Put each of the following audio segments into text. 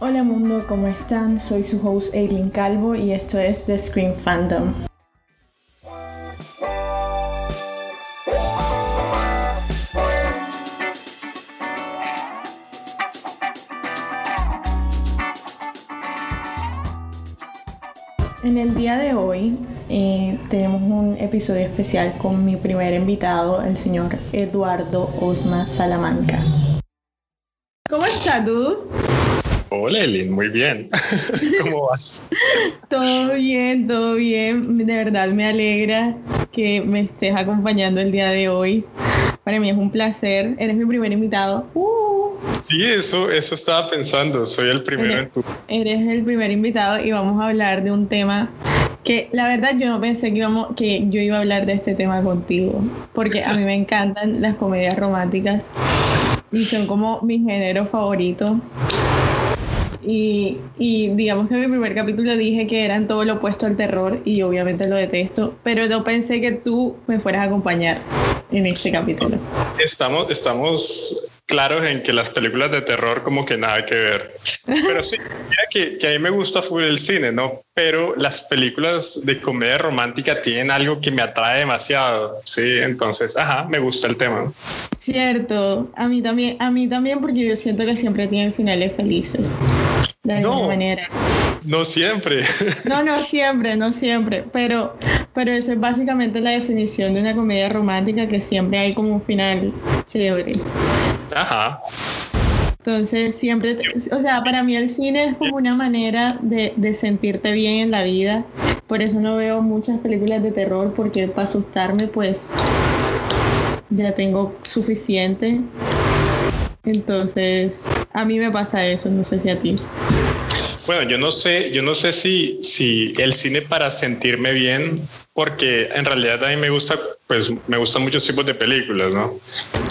Hola mundo, ¿cómo están? Soy su host Aileen Calvo y esto es The Screen Fandom. Episodio especial con mi primer invitado, el señor Eduardo Osma Salamanca. ¿Cómo estás, tú? Hola, Elin, muy bien. ¿Cómo vas? todo bien, todo bien. De verdad me alegra que me estés acompañando el día de hoy. Para mí es un placer. Eres mi primer invitado. Uh. Sí, eso, eso estaba pensando. Soy el primero eres, en tu. Eres el primer invitado y vamos a hablar de un tema que la verdad yo no pensé que, íbamos, que yo iba a hablar de este tema contigo. Porque a mí me encantan las comedias románticas y son como mi género favorito. Y, y, digamos que en mi primer capítulo dije que eran todo lo opuesto al terror y obviamente lo detesto, pero no pensé que tú me fueras a acompañar en este capítulo. Estamos, estamos claros en que las películas de terror como que nada que ver. Pero sí, mira que, que a mí me gusta full el cine, ¿no? Pero las películas de comedia romántica tienen algo que me atrae demasiado, ¿sí? Entonces, ajá, me gusta el tema. Cierto, a mí también, a mí también porque yo siento que siempre tienen finales felices. De alguna No. manera. No siempre. No, no siempre, no siempre, pero, pero eso es básicamente la definición de una comedia romántica que siempre hay como un final chévere. Ajá. Entonces siempre, o sea, para mí el cine es como una manera de, de sentirte bien en la vida. Por eso no veo muchas películas de terror porque para asustarme pues ya tengo suficiente. Entonces a mí me pasa eso, no sé si a ti. Bueno, yo no sé, yo no sé si, si el cine para sentirme bien, porque en realidad a mí me gusta, pues me gustan muchos tipos de películas, ¿no?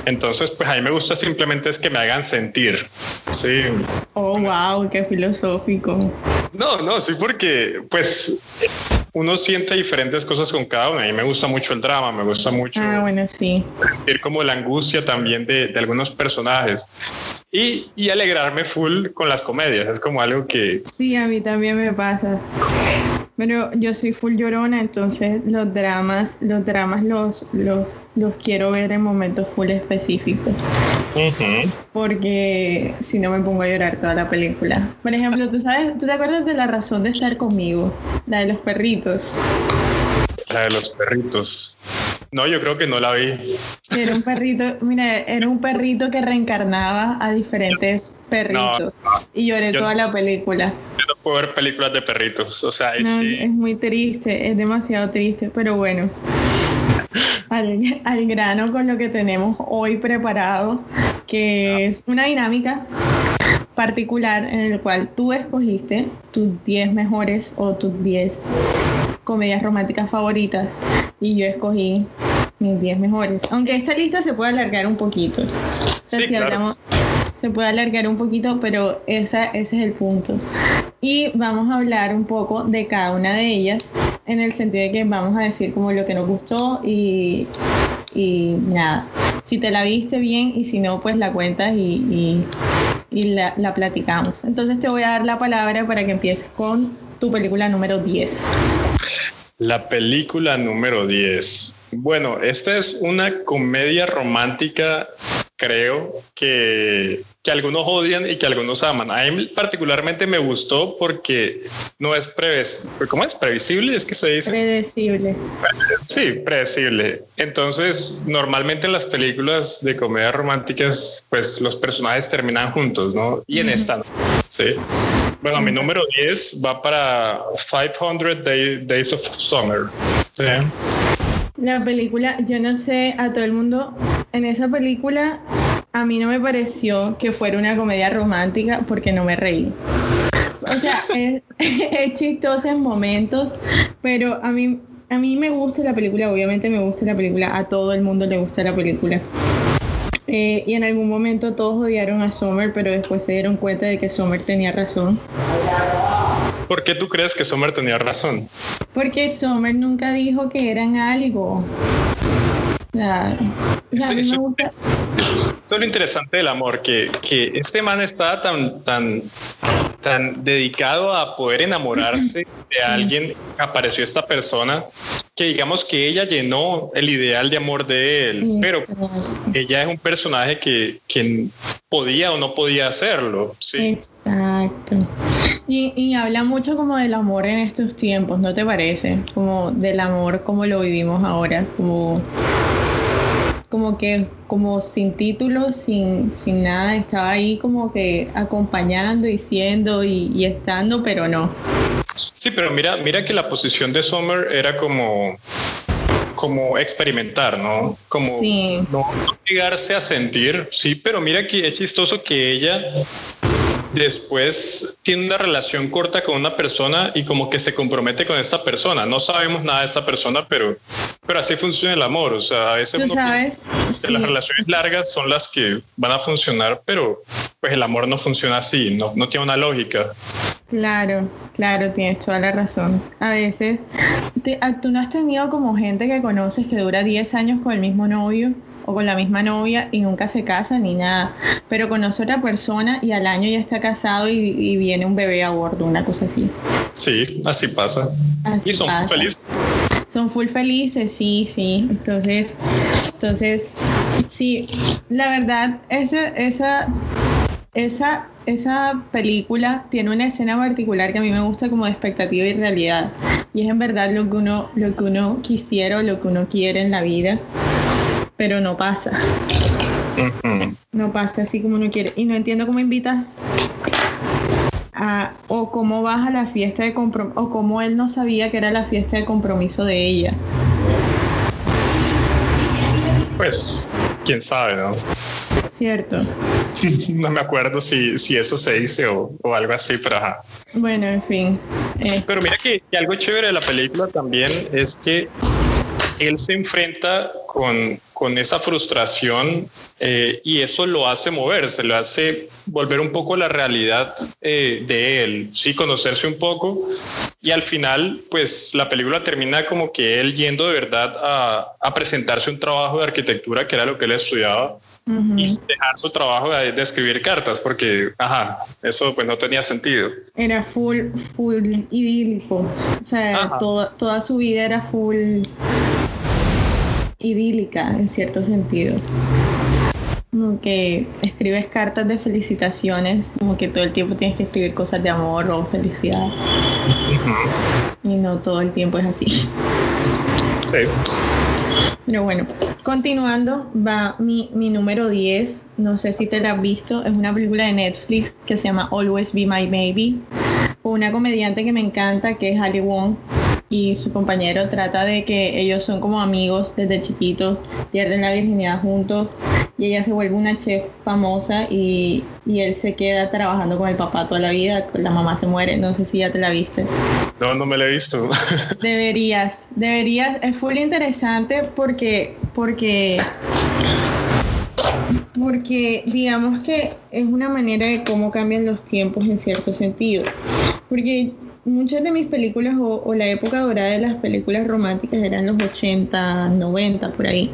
Entonces, pues a mí me gusta simplemente es que me hagan sentir, sí. Oh, wow, qué filosófico. No, no, sí, porque pues uno siente diferentes cosas con cada uno. A mí me gusta mucho el drama, me gusta mucho Ah, bueno, sí. sentir como la angustia también de, de algunos personajes y, y alegrarme full con las comedias. Es como algo que, Sí, a mí también me pasa. Pero yo soy full llorona, entonces los dramas, los dramas los, los, los quiero ver en momentos full específicos. Porque si no me pongo a llorar toda la película. Por ejemplo, ¿tú sabes, tú te acuerdas de la razón de estar conmigo? La de los perritos. la de los perritos. No, yo creo que no la vi. Era un perrito, mira, era un perrito que reencarnaba a diferentes perritos. y lloré yo- toda la película. Yo no puedo ver películas de perritos. O sea, ahí No, sí. es muy triste, es demasiado triste, pero bueno. Al, al grano con lo que tenemos hoy preparado, que es una dinámica particular en el cual tú escogiste tus 10 mejores o tus 10 comedias románticas favoritas y yo escogí mis 10 mejores. Aunque esta lista se puede alargar un poquito. O sea, Sí, si claro. hablamos- se puede alargar un poquito, pero esa, ese es el punto. Y vamos a hablar un poco de cada una de ellas, en el sentido de que vamos a decir como lo que nos gustó y, y nada. Si te la viste bien y si no, pues la cuentas y, y- la platicamos. Entonces te voy a dar la palabra para que empieces con tu película número 10. La película número 10. Bueno, esta es una comedia romántica, creo, que, que algunos odian y que algunos aman. A mí particularmente me gustó porque no es preves ¿cómo es? previsible, es que se dice. Predecible. Sí, predecible. Entonces, normalmente en las películas de comedias románticas, pues los personajes terminan juntos, ¿no? Y en Ujú. esta no. Sí. Bueno, mi número 10 va para 500 Day- Days of Summer. Sí. La película, yo no sé, a todo el mundo, en esa película a mí no me pareció que fuera una comedia romántica porque no me reí. O sea, es, es chistosa en momentos, pero a mí, a mí me gusta la película, obviamente me gusta la película, a todo el mundo le gusta la película. Eh, y en algún momento todos odiaron a Summer, pero después se dieron cuenta de que Summer tenía razón. ¿Por qué tú crees que Sommer tenía razón? Porque Sommer nunca dijo que eran algo. O sea, a mí me gusta esto es lo interesante del amor, que, que este man estaba tan, tan, tan dedicado a poder enamorarse de alguien, apareció esta persona, que digamos que ella llenó el ideal de amor de él, pero ella es un personaje que, que podía o no podía hacerlo. ¿sí? Exacto. Y, y, habla mucho como del amor en estos tiempos, ¿no te parece? Como del amor como lo vivimos ahora, como como que como sin título, sin, sin nada, estaba ahí como que acompañando y siendo y, estando, pero no. Sí, pero mira, mira que la posición de Summer era como como experimentar, ¿no? Como no llegarse a sentir, sí, pero mira que es chistoso que ella después tiene una relación corta con una persona y como que se compromete con esta persona. No sabemos nada de esta persona, pero, pero así funciona el amor. O sea, a veces uno sabes? que las relaciones largas son las que van a funcionar, pero pues el amor no funciona así, no, no tiene una lógica. Claro, claro, tienes toda la razón. A veces, ah, tú no has tenido como gente que conoces que dura 10 años con el mismo novio o con la misma novia y nunca se casa ni nada, pero conoce a otra persona y al año ya está casado y, viene un bebé a bordo, una cosa así. Sí, así pasa. y son felices. Son full felices, sí, sí. Entonces, entonces, sí, la verdad, esa, esa, esa, esa película tiene una escena particular que a mí me gusta como de expectativa y realidad. Y es en verdad lo que uno, lo que uno quisiera o lo que uno quiere en la vida pero no pasa. No pasa así como uno quiere. Y no entiendo cómo invitas a, o cómo vas a la fiesta de compromiso, o cómo él no sabía que era la fiesta de compromiso de ella. Pues, quién sabe, ¿no? Cierto. no me acuerdo si, si eso se dice o, o algo así, pero ajá. Bueno, en fin. Eh. Pero mira que, que algo chévere de la película también es que él se enfrenta con, con esa frustración eh, y eso lo hace moverse, lo hace volver un poco la realidad eh, de él, sí, conocerse un poco y al final, pues la película termina como que él yendo de verdad a, a presentarse un trabajo de arquitectura que era lo que él estudiaba y dejar su trabajo de, escribir cartas, porque, ajá, eso pues no tenía sentido. Era full, full idílico, o sea, toda su vida era full idílica en cierto sentido. Como que escribes cartas de felicitaciones, como que todo el tiempo tienes que escribir cosas de amor o felicidad. Y no todo el tiempo es así. Sí. Pero bueno, continuando, va mi, mi número 10. No sé si te la has visto. Es una película de Netflix que se llama Always Be My Baby. Una comediante que me encanta, que es Ali Wong y su compañero trata de que ellos son como amigos desde chiquitos, pierden la virginidad juntos y ella se vuelve una chef famosa y, y, él se queda trabajando con el papá toda la vida, la mamá se muere, no sé si ya te la viste. No, no me la he visto. Deberías, deberías, es full interesante porque, porque, porque digamos que es una manera de cómo cambian los tiempos en cierto sentido. Porque muchas de mis películas o, la época dorada de las películas románticas eran los 80, 90, por ahí.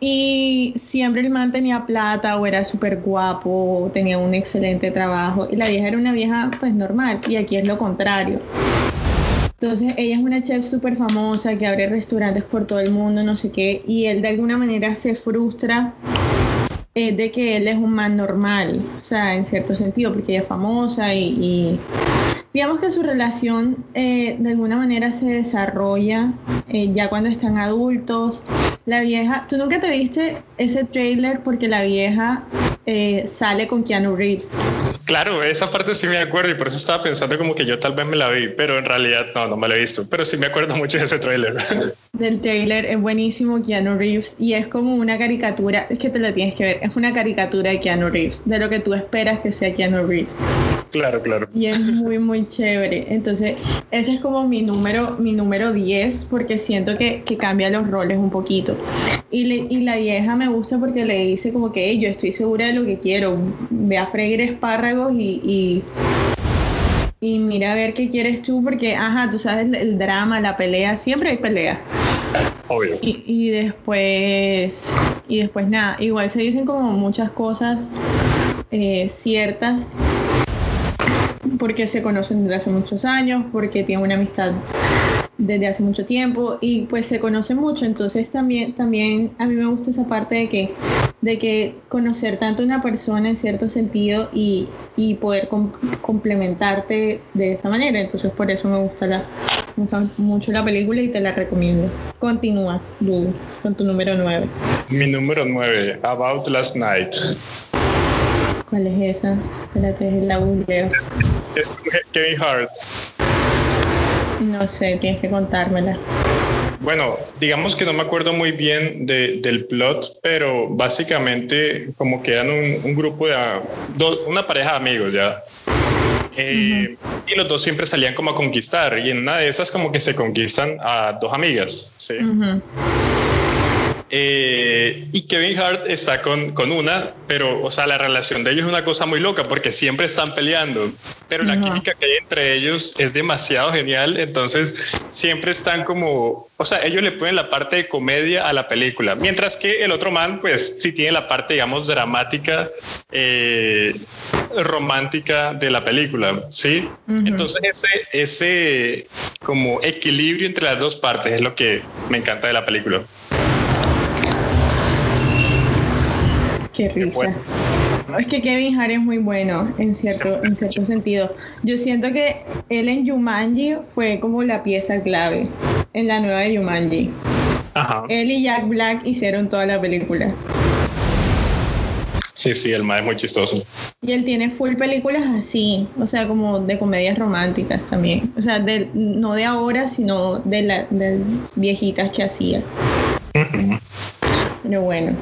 Y siempre el man tenía plata o era súper guapo, tenía un excelente trabajo. Y la vieja era una vieja pues normal. Y aquí es lo contrario. Entonces ella es una chef súper famosa que abre restaurantes por todo el mundo, no sé qué. Y él de alguna manera se frustra eh, de que él es un man normal. O sea, en cierto sentido, porque ella es famosa y digamos que su relación eh, de alguna manera se desarrolla eh, ya cuando están adultos. La vieja, tú nunca te viste ese trailer porque la vieja eh, sale con Keanu Reeves. Claro, esa parte sí me acuerdo y por eso estaba pensando como que yo tal vez me la vi, pero en realidad no, no me la he visto, pero sí me acuerdo mucho de ese trailer. Del trailer es buenísimo Keanu Reeves y es como una caricatura, es que te la tienes que ver, es una caricatura de Keanu Reeves, de lo que tú esperas que sea Keanu Reeves. Claro, claro. Y es muy, muy chévere. Entonces, ese es como mi número, mi número 10, porque siento que, que cambia los roles un poquito. Y, y, la vieja me gusta porque le dice como que yo estoy segura de lo que quiero. Ve a freír espárragos y, y, y mira a ver qué quieres tú, porque, ajá, tú sabes, el, drama, la pelea, siempre hay pelea. Obvio. Y, después, y después nada, igual se dicen como muchas cosas eh, ciertas porque se conocen desde hace muchos años, porque tienen una amistad desde hace mucho tiempo y pues se conocen mucho, entonces también, también a mí me gusta esa parte de que, de que conocer tanto a una persona en cierto sentido y, poder complementarte de esa manera, entonces por eso me gusta, la, mucho la película y te la recomiendo. Continúa, con tu número 9. Mi número 9, About Last Night. ¿Cuál es esa? Espérate, es la. Es Kevin Hart. No sé, tienes que contármela. Bueno, digamos que no me acuerdo muy bien del plot, pero básicamente como que eran un, grupo de una pareja de amigos ya. Eh, y los dos siempre salían como a conquistar y en una de esas como que se conquistan a dos amigas, ¿sí? Eh, y Kevin Hart está con, con, una, pero, o sea, la relación de ellos es una cosa muy loca porque siempre están peleando, pero la química que hay entre ellos es demasiado genial, entonces siempre están como, o sea, ellos le ponen la parte de comedia a la película, mientras que el otro man, pues sí tiene la parte, digamos, dramática, eh, romántica de la película, ¿sí? Entonces ese, ese como equilibrio entre las dos partes es lo que me encanta de la película. Qué risa. Es que Kevin Hart es muy bueno en cierto, en cierto sentido. Yo siento que él en Jumanji fue como la pieza clave en la nueva de Jumanji. Ajá. Él y Jack Black hicieron toda la película. Sí, sí, el más es muy chistoso. Y él tiene full películas así, o sea, como de comedias románticas también. O sea, de, no de ahora, sino de, las viejitas que hacía. Pero bueno,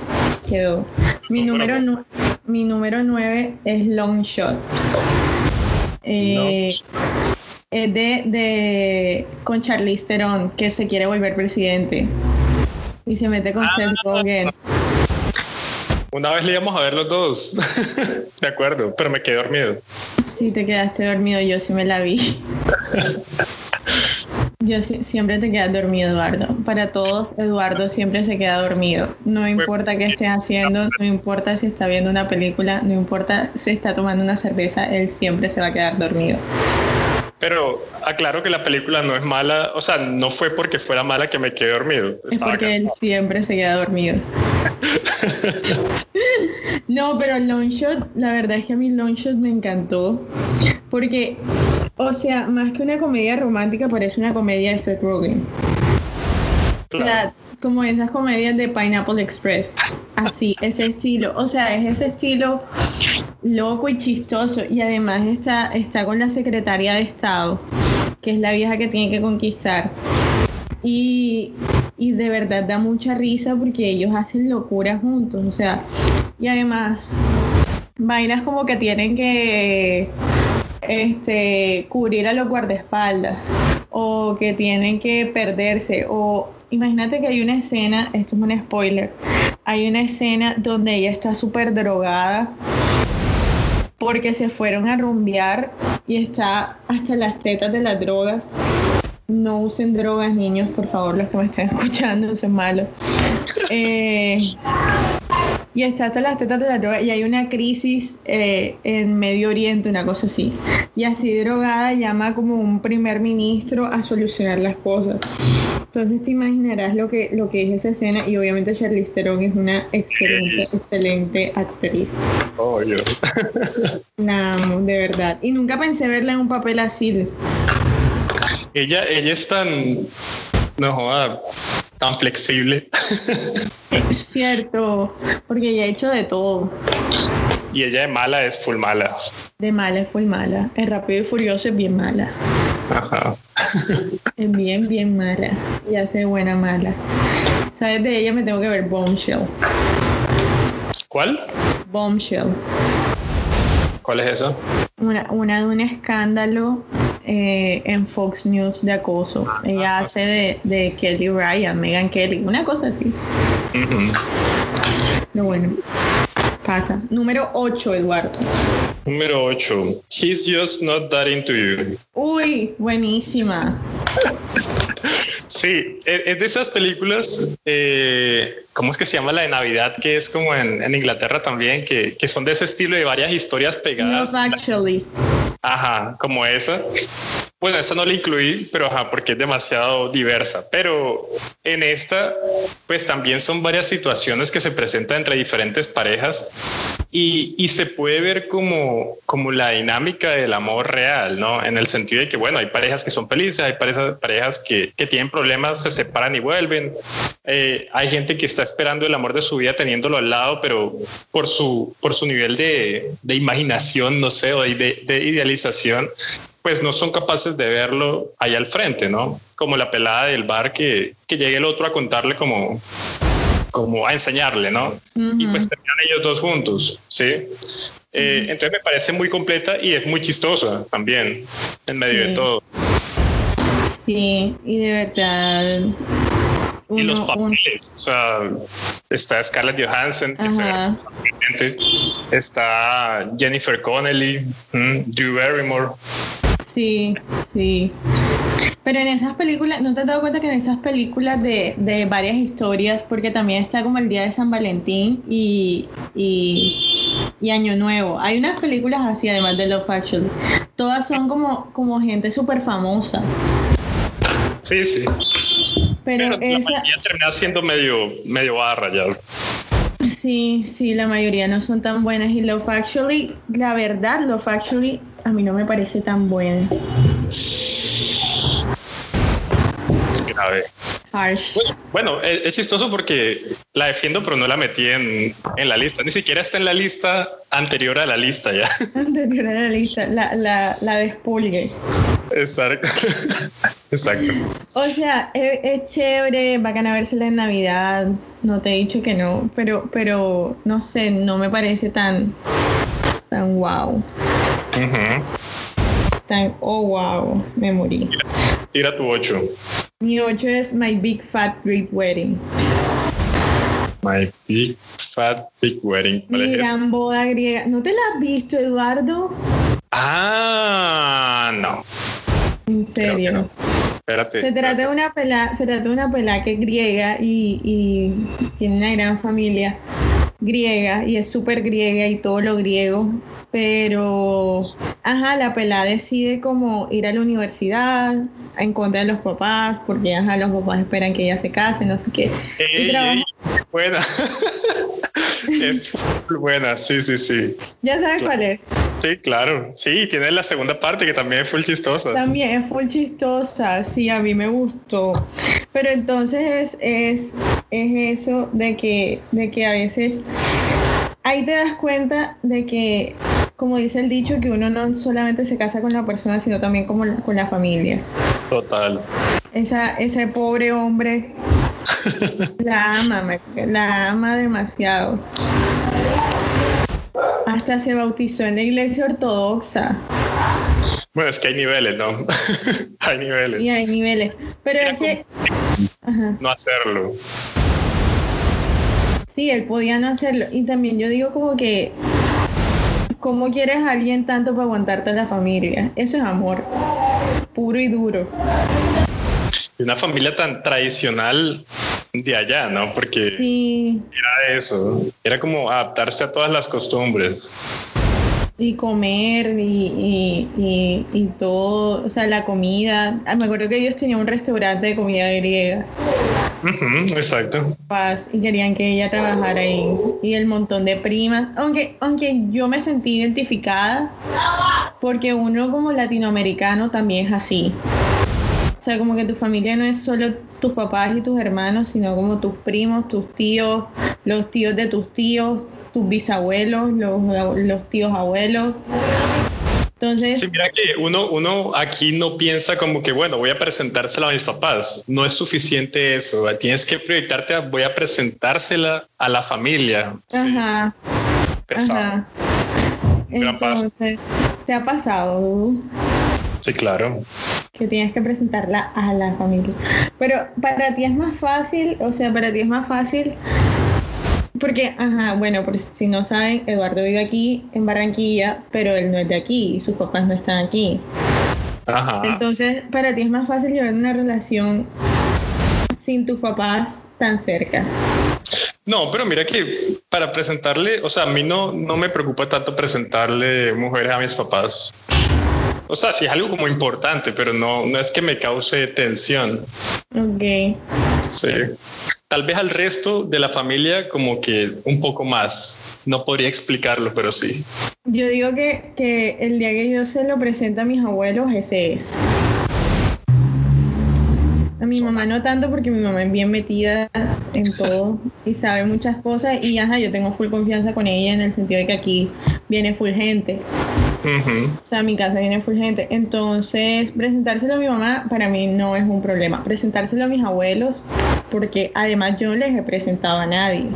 quedó. Mi número, mi número 9 es Long Shot. Eh, es de, de, con Charlize Theron, que se quiere volver presidente. Y se mete con Seth ah. Rogen. Una vez le íbamos a ver los dos. de acuerdo, pero me quedé dormido. Sí, te quedaste dormido, yo sí me la vi. Yo siempre te quedas dormido, Eduardo. Para todos, Eduardo siempre se queda dormido. No importa qué esté haciendo, no importa si está viendo una película, no importa si está tomando una cerveza, él siempre se va a quedar dormido. Pero aclaro que la película no es mala, o sea, no fue porque fuera mala que me quedé dormido. es porque él siempre se queda dormido. no, pero Longshot, la verdad es que a mí Longshot me encantó. Porque o sea, más que una comedia romántica, parece una comedia de Seth Rogen. como esas comedias de Pineapple Express. Así, ese estilo. O sea, es ese estilo loco y chistoso. Y además está, está con la secretaria de Estado, que es la vieja que tiene que conquistar. Y, y de verdad da mucha risa porque ellos hacen locura juntos. O sea, y además, vainas como que tienen que este, cubrir a los guardaespaldas o que tienen que perderse o imagínate que hay una escena, esto es un spoiler, hay una escena donde ella está súper drogada porque se fueron a rumbear y está hasta las tetas de las drogas. No usen drogas, niños, por favor, los que me estén escuchando, eso es malo. Eh, y está hasta las tetas de la droga y hay una crisis eh, en Medio Oriente, una cosa así. Y así drogada llama como un primer ministro a solucionar las cosas. Entonces te imaginarás lo que, lo que es esa escena y obviamente Charlize Theron es una excelente, excelente actriz. Oh, yo. La amo, de verdad. Y nunca pensé verla en un papel así. Ella, ella es tan... No joda tan flexible. Es cierto, porque ella ha hecho de todo. Y ella de mala es full mala. De mala es full mala. Es rápido y furioso es bien mala. Ajá. Es bien, bien mala. Y hace buena mala. ¿Sabes? De ella me tengo que ver Bombshell. ¿Cuál? Bombshell. ¿Cuál es eso? Una, una de un escándalo eh, en Fox News de acoso. Ah, Ella hace de, de, Kelly Ryan, Megan Kelly, una cosa así. Pero bueno, casa. Número 8, Eduardo. Número 8. He's just not that into you. Uy, buenísima. Sí, e, es de esas películas, eh, ¿cómo es que se llama la de Navidad? Que es como en, en Inglaterra también, que, que, son de ese estilo de varias historias pegadas. Love Actually. Ajá, como esa. Bueno, esa no la incluí, pero ajá, porque es demasiado diversa. Pero en esta, pues también son varias situaciones que se presentan entre diferentes parejas y, y, se puede ver como, como la dinámica del amor real, ¿no? En el sentido de que, bueno, hay parejas que son felices, hay parejas, parejas que, que tienen problemas, se separan y vuelven. Eh, hay gente que está esperando el amor de su vida teniéndolo al lado, pero por su, por su nivel de, de imaginación, no sé, o de, de idealización, pues no son capaces de verlo ahí al frente, ¿no? Como la pelada del bar que, que llegue el otro a contarle como, como a enseñarle, ¿no? Uh -huh. Y pues terminan ellos dos juntos, ¿sí? Eh, uh -huh. Entonces me parece muy completa y es muy chistosa también, en medio sí. de todo. Sí, y de verdad... Uno, y los papeles, uno... o sea, está Scarlett Johansson, que está Jennifer Connelly, Drew Barrymore. Sí, sí. Pero en esas películas, ¿no te has dado cuenta que en esas películas de, de varias historias, porque también está como el Día de San Valentín y, y, y Año Nuevo, hay unas películas así además de Love Actually, todas son como, como gente súper famosa. Sí, sí. Pero, Pero esa... la termina siendo medio, medio barra ya. Sí, sí, la mayoría no son tan buenas y Love Actually, la verdad, Love Actually a mí no me parece tan buena. Es grave. Harsh. Bueno, es, es, chistoso porque la defiendo, pero no la metí en, en, la lista. Ni siquiera está en la lista anterior a la lista ya. Anterior a la lista, la, la, la despulgue. Exacto. Exacto. O sea, es, es, chévere, bacán a vérsela en Navidad. No te he dicho que no, pero, pero no sé, no me parece tan, tan wow. Uh -huh. Tan, oh wow, me morí. Tira, tira tu 8. Mi 8 es My Big Fat Great Wedding. My Big Fat Big Wedding. Mi gran boda griega. ¿No te la has visto, Eduardo? Ah, no. En serio. No. Espérate, se trata espérate. de una pela, se trata de una pela que es griega y, y tiene una gran familia griega y es súper griega y todo lo griego, pero ajá, la pelada decide como ir a la universidad en contra de los papás, porque ajá, los papás esperan que ella se case, no sé qué. Ey, ey, buena. buena, sí, sí, sí. ¿Ya sabes claro. cuál es? Sí, claro. Sí, tiene la segunda parte que también es full chistosa. También es full chistosa, sí, a mí me gustó. Pero entonces es, es, es eso de que, de que a veces ahí te das cuenta de que, como dice el dicho, que uno no solamente se casa con la persona, sino también como la, con la familia. Total. Esa, ese pobre hombre la ama, la ama demasiado. Hasta se bautizó en la iglesia ortodoxa. Bueno, es que hay niveles, ¿no? hay niveles. Y hay niveles. Pero Era es que. Ajá. No hacerlo. Sí, él podía no hacerlo. Y también yo digo como que. ¿Cómo quieres a alguien tanto para aguantarte a la familia? Eso es amor. Puro y duro. Y una familia tan tradicional de allá, ¿no? Porque sí. era eso, era como adaptarse a todas las costumbres. Y comer y, y, y, y, todo, o sea, la comida. Ah, me acuerdo que ellos tenían un restaurante de comida griega. Uh -huh, exacto. Y querían que ella trabajara ahí. Y el montón de primas. Aunque, aunque yo me sentí identificada, porque uno como latinoamericano también es así. O sea, como que tu familia no es solo tus papás y tus hermanos, sino como tus primos, tus tíos, los tíos de tus tíos, tus bisabuelos, los, los tíos abuelos. Entonces, sí, mira que uno, uno aquí no piensa como que, bueno, voy a presentársela a mis papás. No es suficiente eso. Tienes que proyectarte a voy a presentársela a la familia. Ajá. Sí. Pesado. Ajá. Un gran paso. Entonces, ¿te ha pasado? Sí, claro que tienes que presentarla a la familia. Pero para ti es más fácil, o sea, para ti es más fácil Porque, ajá, bueno, por si no saben, Eduardo vive aquí en Barranquilla, pero él no es de aquí y sus papás no están aquí. Ajá. Entonces, para ti es más fácil llevar una relación sin tus papás tan cerca. No, pero mira que para presentarle, o sea, a mí no, no me preocupa tanto presentarle mujeres a mis papás. O sea, sí es algo como importante, pero no, no es que me cause tensión. Ok. Sí. Tal vez al resto de la familia como que un poco más. No podría explicarlo, pero sí. Yo digo que, que el día que yo se lo presente a mis abuelos, ese es. A mi mamá no tanto porque mi mamá es bien metida en todo y sabe muchas cosas y ajá, yo tengo full confianza con ella en el sentido de que aquí viene full gente. O sea, mi casa viene full gente. Entonces, presentárselo a mi mamá para mí no es un problema. Presentárselo a mis abuelos, porque además yo no les he presentado a nadie.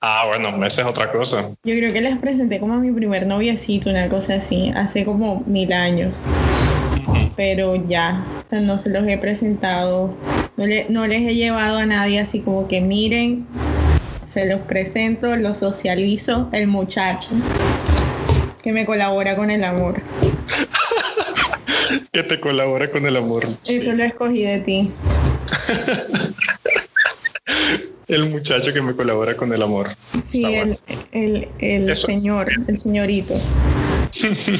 Ah, bueno, esa es otra cosa. Yo creo que les presenté como a mi primer noviecito, una cosa así, hace como mil años. Pero ya, no se los he presentado. No, le- no les he llevado a nadie así como que miren, se los presento, los socializo, el muchacho que me colabora con el amor. Que te colabora con el amor. Eso lo escogí de ti. El muchacho que me colabora con el amor. Sí, Está el, bueno. el, el señor, el señorito.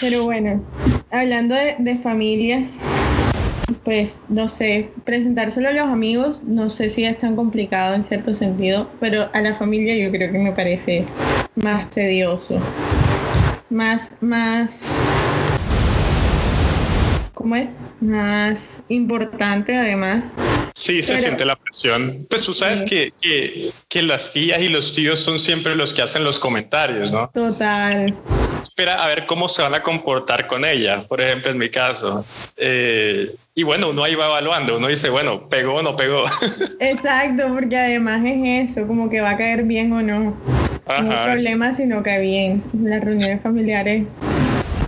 Pero bueno, hablando de, de familias, pues no sé, presentárselo a los amigos, no sé si es tan complicado en cierto sentido, pero a la familia yo creo que me parece más tedioso. Más, más, ¿cómo es? Más importante además. Sí, se Pero- siente la presión. Pues tú sabes Sí. que, que, que las tías y los tíos son siempre los que hacen los comentarios, ¿no? Total. Espera a ver cómo se van a comportar con ella, por ejemplo, en mi caso. Eh, y bueno, uno ahí va evaluando, uno dice, bueno, pegó o no pegó. Exacto, porque además es eso, como que va a caer bien o no. No hay Ajá. problema si no cae bien. Las reuniones familiares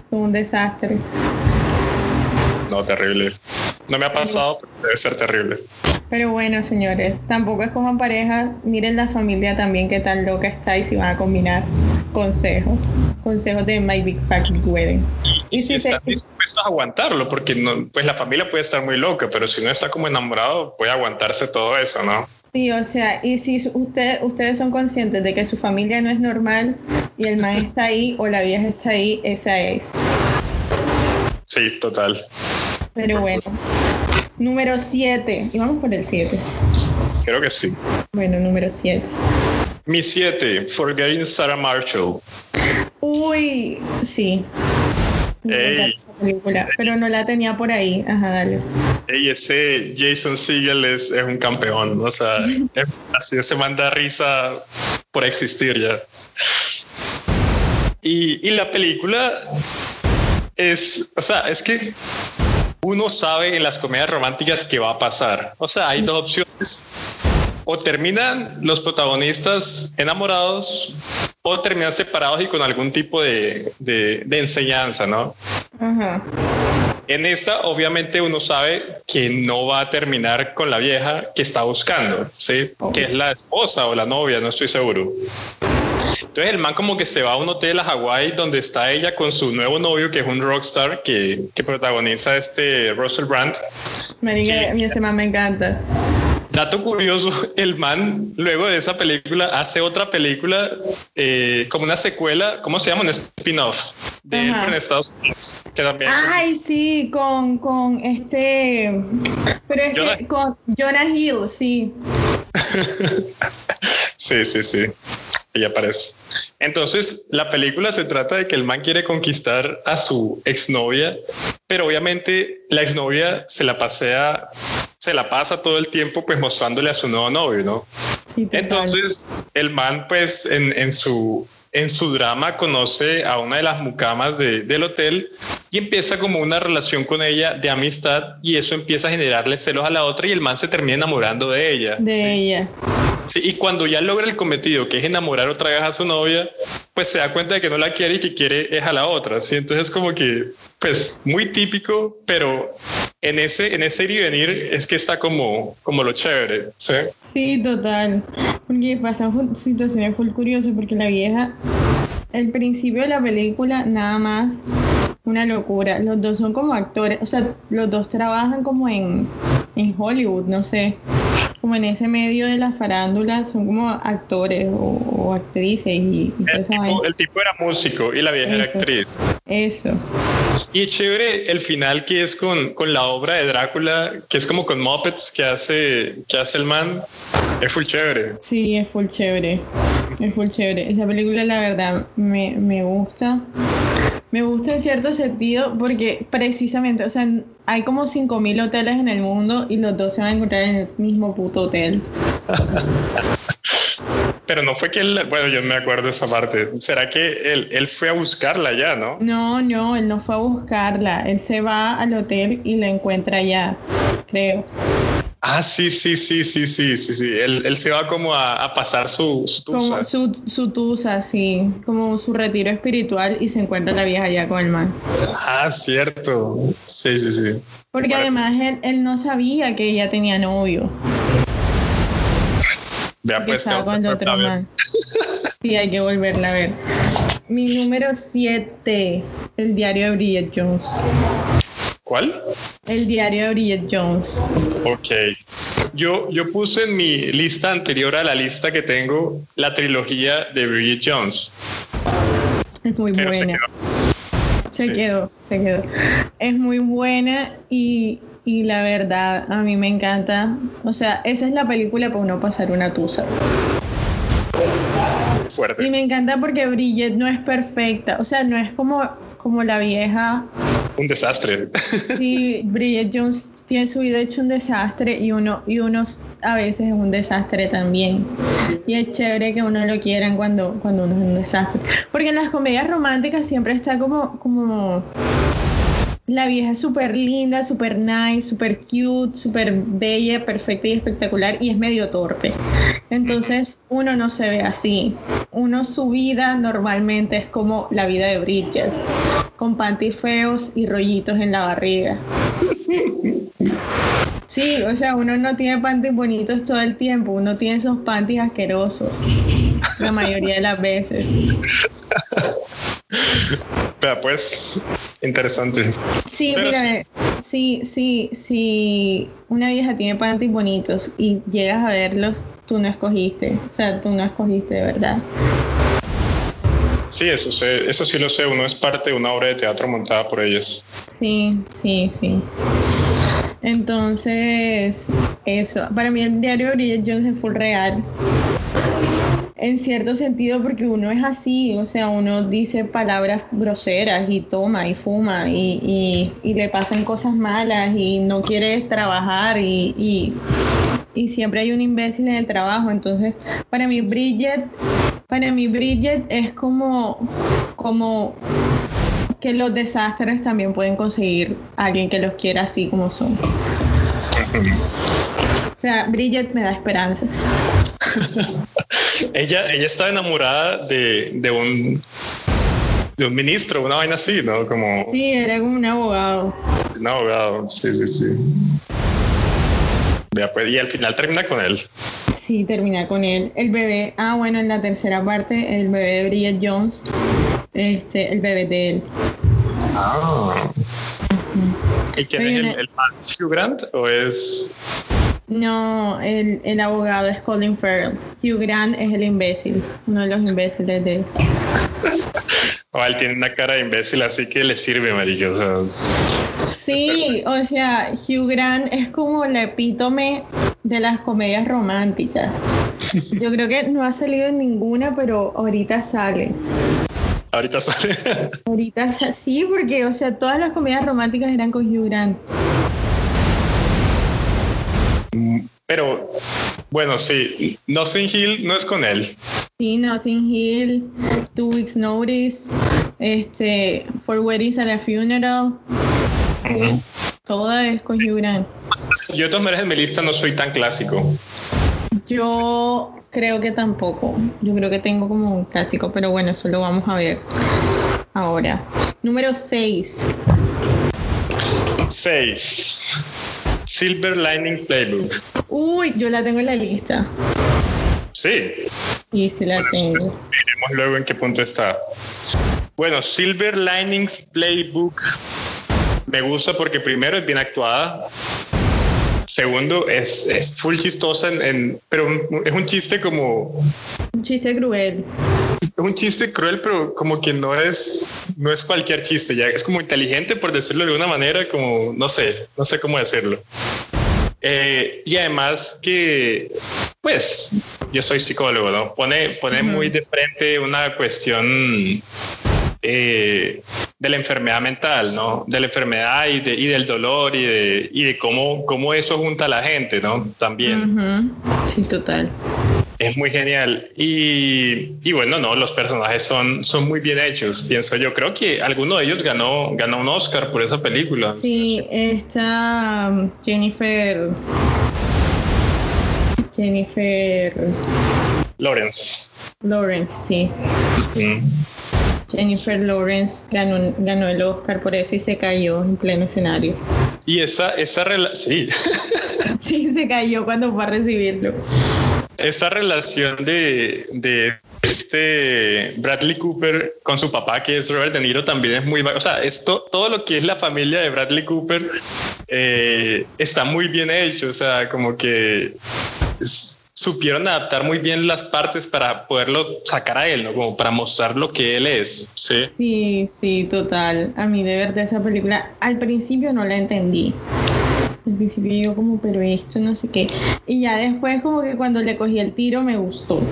son un desastre. No, terrible. No me ha pasado, pero debe ser terrible. Pero bueno, señores, tampoco escojan pareja. Miren la familia también, qué tan loca está y si van a combinar. Consejos. Consejos de My Big Fat Big Wedding. Y, Y si si te- están dispuestos a aguantarlo, porque no, pues la familia puede estar muy loca, pero si no está como enamorado, puede aguantarse todo eso, ¿no? Sí, o sea, y si usted, ustedes son conscientes de que su familia no es normal y el man está ahí o la vieja está ahí, esa es. Sí, total. Pero bueno. Número 7. Y vamos por el 7. Creo que sí. Bueno, número 7. Mi 7, Forgetting Sarah Marshall. Uy, sí. Ey. película, pero no la tenía por ahí. Ajá, dale. Y ese Jason Segel es, es un campeón, o sea, es- así se manda risa por existir ya. Y, y la película es, o sea, es que uno sabe en las comedias románticas qué va a pasar. O sea, hay dos opciones. O terminan los protagonistas enamorados o terminan separados y con algún tipo de, de- enseñanza, ¿no? En esta, obviamente, uno sabe que no va a terminar con la vieja que está buscando, ¿sí? Que es la esposa o la novia, no estoy seguro. Entonces el man como que se va a un hotel a Hawái donde está ella con su nuevo novio, que es un rockstar que, que protagoniza este Russell Brand. Marica, ese man me encanta. Dato curioso, el man luego de esa película hace otra película eh, como una secuela, ¿cómo se llama? Un spin-off de él pero en Estados Unidos, que también... Ay, sí, con, con este. Pero es Jonah- que con Jonah Hill, sí. Sí, sí, sí. Ella aparece. Entonces, la película se trata de que el man quiere conquistar a su exnovia, pero obviamente la exnovia se la pasea, se la pasa todo el tiempo pues mostrándole a su nuevo novio, ¿no? sí. Entonces, el man pues en, en su en su drama conoce a una de las mucamas de- del hotel y empieza como una relación con ella de amistad y eso empieza a generarle celos a la otra y el man se termina enamorando de ella. de ¿sí? ella. Sí, y cuando ya logra el cometido, que es enamorar otra vez a su novia, pues se da cuenta de que no la quiere y que quiere es a la otra. ¿sí? Entonces como que, pues muy típico, pero en ese, en ese ir y venir es que está como, como lo chévere, ¿sí? Sí, total. Porque pasan situaciones full curiosas porque la vieja, el principio de la película, nada más una locura. Los dos son como actores, o sea, los dos trabajan como en, en Hollywood, no sé como en ese medio de las farándulas son como actores o, actrices y, el, tipo, era músico y la vieja era actriz. Eso. Y chévere el final que es con, con, la obra de Drácula, que es como con Muppets que hace, que hace el man. Es full chévere. Sí, es full chévere. Es full chévere. Esa película la verdad me, me gusta. Me gusta en cierto sentido porque precisamente, o sea, hay como 5.000 hoteles en el mundo y los dos se van a encontrar en el mismo puto hotel. Pero no fue que él, bueno, yo me acuerdo de esa parte. ¿Será que él, él fue a buscarla ya, no? No, no, él no fue a buscarla. Él se va al hotel y la encuentra ya, creo. Ah, sí, sí, sí, sí, sí, sí, sí. Él, se va como a, pasar su, su tusa. su, su tusa, sí. Como su retiro espiritual y se encuentra la vieja allá con el man. Ah, cierto. Sí, sí, sí. Porque además él, no sabía que ella tenía novio. Vea pues. Con el otro man. Sí, hay que volverla a ver. Mi número 7, el diario de Bridget Jones. ¿Cuál? El diario de Bridget Jones. Ok. Yo, yo puse en mi lista anterior a la lista que tengo la trilogía de Bridget Jones. Es muy buena. Se, quedó. se quedó, Es muy buena y, y la verdad a mí me encanta. O sea, esa es la película para uno pasar una tusa. Fuerte. Y me encanta porque Bridget no es perfecta. O sea, no es como, como la vieja un desastre. Sí, Bridget Jones tiene su vida hecho un desastre y uno, y uno a veces es un desastre también. Y es chévere que uno lo quieran cuando, cuando uno es un desastre. Porque en las comedias románticas siempre está como, como la vieja es súper linda, súper nice, súper cute, súper bella, perfecta y espectacular y es medio torpe. Entonces uno no se ve así. Uno su vida normalmente es como la vida de Bridget, con panties feos y rollitos en la barriga. Sí, o sea, uno no tiene panties bonitos todo el tiempo, uno tiene esos panties asquerosos la mayoría de las veces. Pues, interesante. Sí, mira, sí, sí, sí, una vieja tiene panties bonitos y llegas a verlos, tú no escogiste, o sea, tú no escogiste de verdad. Sí, eso, eso sí lo sé, uno es parte de una obra de teatro montada por ellas. Sí, sí, sí. Entonces, eso, para mí el diario de Bridget Jones es full real en cierto sentido porque uno es así, o sea, uno dice palabras groseras y toma y fuma y, le pasan cosas malas y no quiere trabajar y, siempre hay un imbécil en el trabajo. Entonces, para mí Bridget, para mí Bridget es como, como que los desastres también pueden conseguir a alguien que los quiera así como son. O sea, Bridget me da esperanzas. ella, ella está enamorada de, de, un de un ministro, una vaina así, ¿no? Como... Sí, era como un abogado. Un abogado, sí, sí, sí. Pues, y al final termina con él. Sí, termina con él. El bebé, ah, bueno, en la tercera parte, el bebé de Bridget Jones, este, el bebé de él. Ah. ¿Y quién es el, el, Hugh Grant o es no, el, el, abogado es Colin Farrell. Hugh Grant es el imbécil, uno de los imbéciles de él. O él tiene una cara de imbécil, así que le sirve, marico. sí, o sea, Hugh Grant es como el epítome de las comedias románticas. Yo creo que no ha salido en ninguna, pero ahorita sale. Ahorita sale. ahorita sí, porque, o sea, todas las comedias románticas eran con Hugh Grant. Pero bueno, sí, Nothing Hill no es con él. Sí, Nothing Hill, Two Weeks Notice, este, For Weddings and a Funeral. Todo es con Hugh Grant. Yo de todas maneras en mi lista no soy tan clásico. Yo creo que tampoco. Yo creo que tengo como un clásico, pero bueno, eso lo vamos a ver ahora. Número 6. 6. Silver Lining Playbook. Uy, yo la tengo en la lista. Sí. Sí, sí la tengo. Veremos luego en qué punto está. Bueno, Silver Linings Playbook me gusta porque primero es bien actuada. Segundo, es, es full chistosa, en, pero es un chiste como... Un chiste cruel. Es un chiste cruel, pero como que no es, no es cualquier chiste, ya es como inteligente, por decirlo de alguna manera, como, no sé, no sé cómo decirlo. Eh, y además que, pues, yo soy psicólogo, ¿no? Pone, pone muy de frente una cuestión eh, de la enfermedad mental, ¿no? De la enfermedad y, de, y del dolor y de, y de cómo, cómo eso junta a la gente, ¿no? También. Sí, total. Es muy genial. Y, y, bueno, no, los personajes son, son muy bien hechos, pienso yo. Creo que alguno de ellos ganó, ganó un Oscar por esa película. Sí, está um, Jennifer. Jennifer. Lawrence. Lawrence, sí. Mm. Jennifer Lawrence ganó, ganó el Oscar por eso y se cayó en pleno escenario. Y esa, esa relación, sí. sí, se cayó cuando fue a recibirlo. Esa relación de, de este Bradley Cooper con su papá, que es Robert De Niro, también es muy... O sea, esto, todo lo que es la familia de Bradley Cooper eh, está muy bien hecho. O sea, como que... Supieron adaptar muy bien las partes para poderlo sacar a él, ¿no? Como para mostrar lo que él es, ¿sí? Sí, sí, total. A mí de verdad esa película al principio no la entendí. Al principio yo como, pero esto no sé qué. Y ya después como que cuando le cogí el tiro me gustó.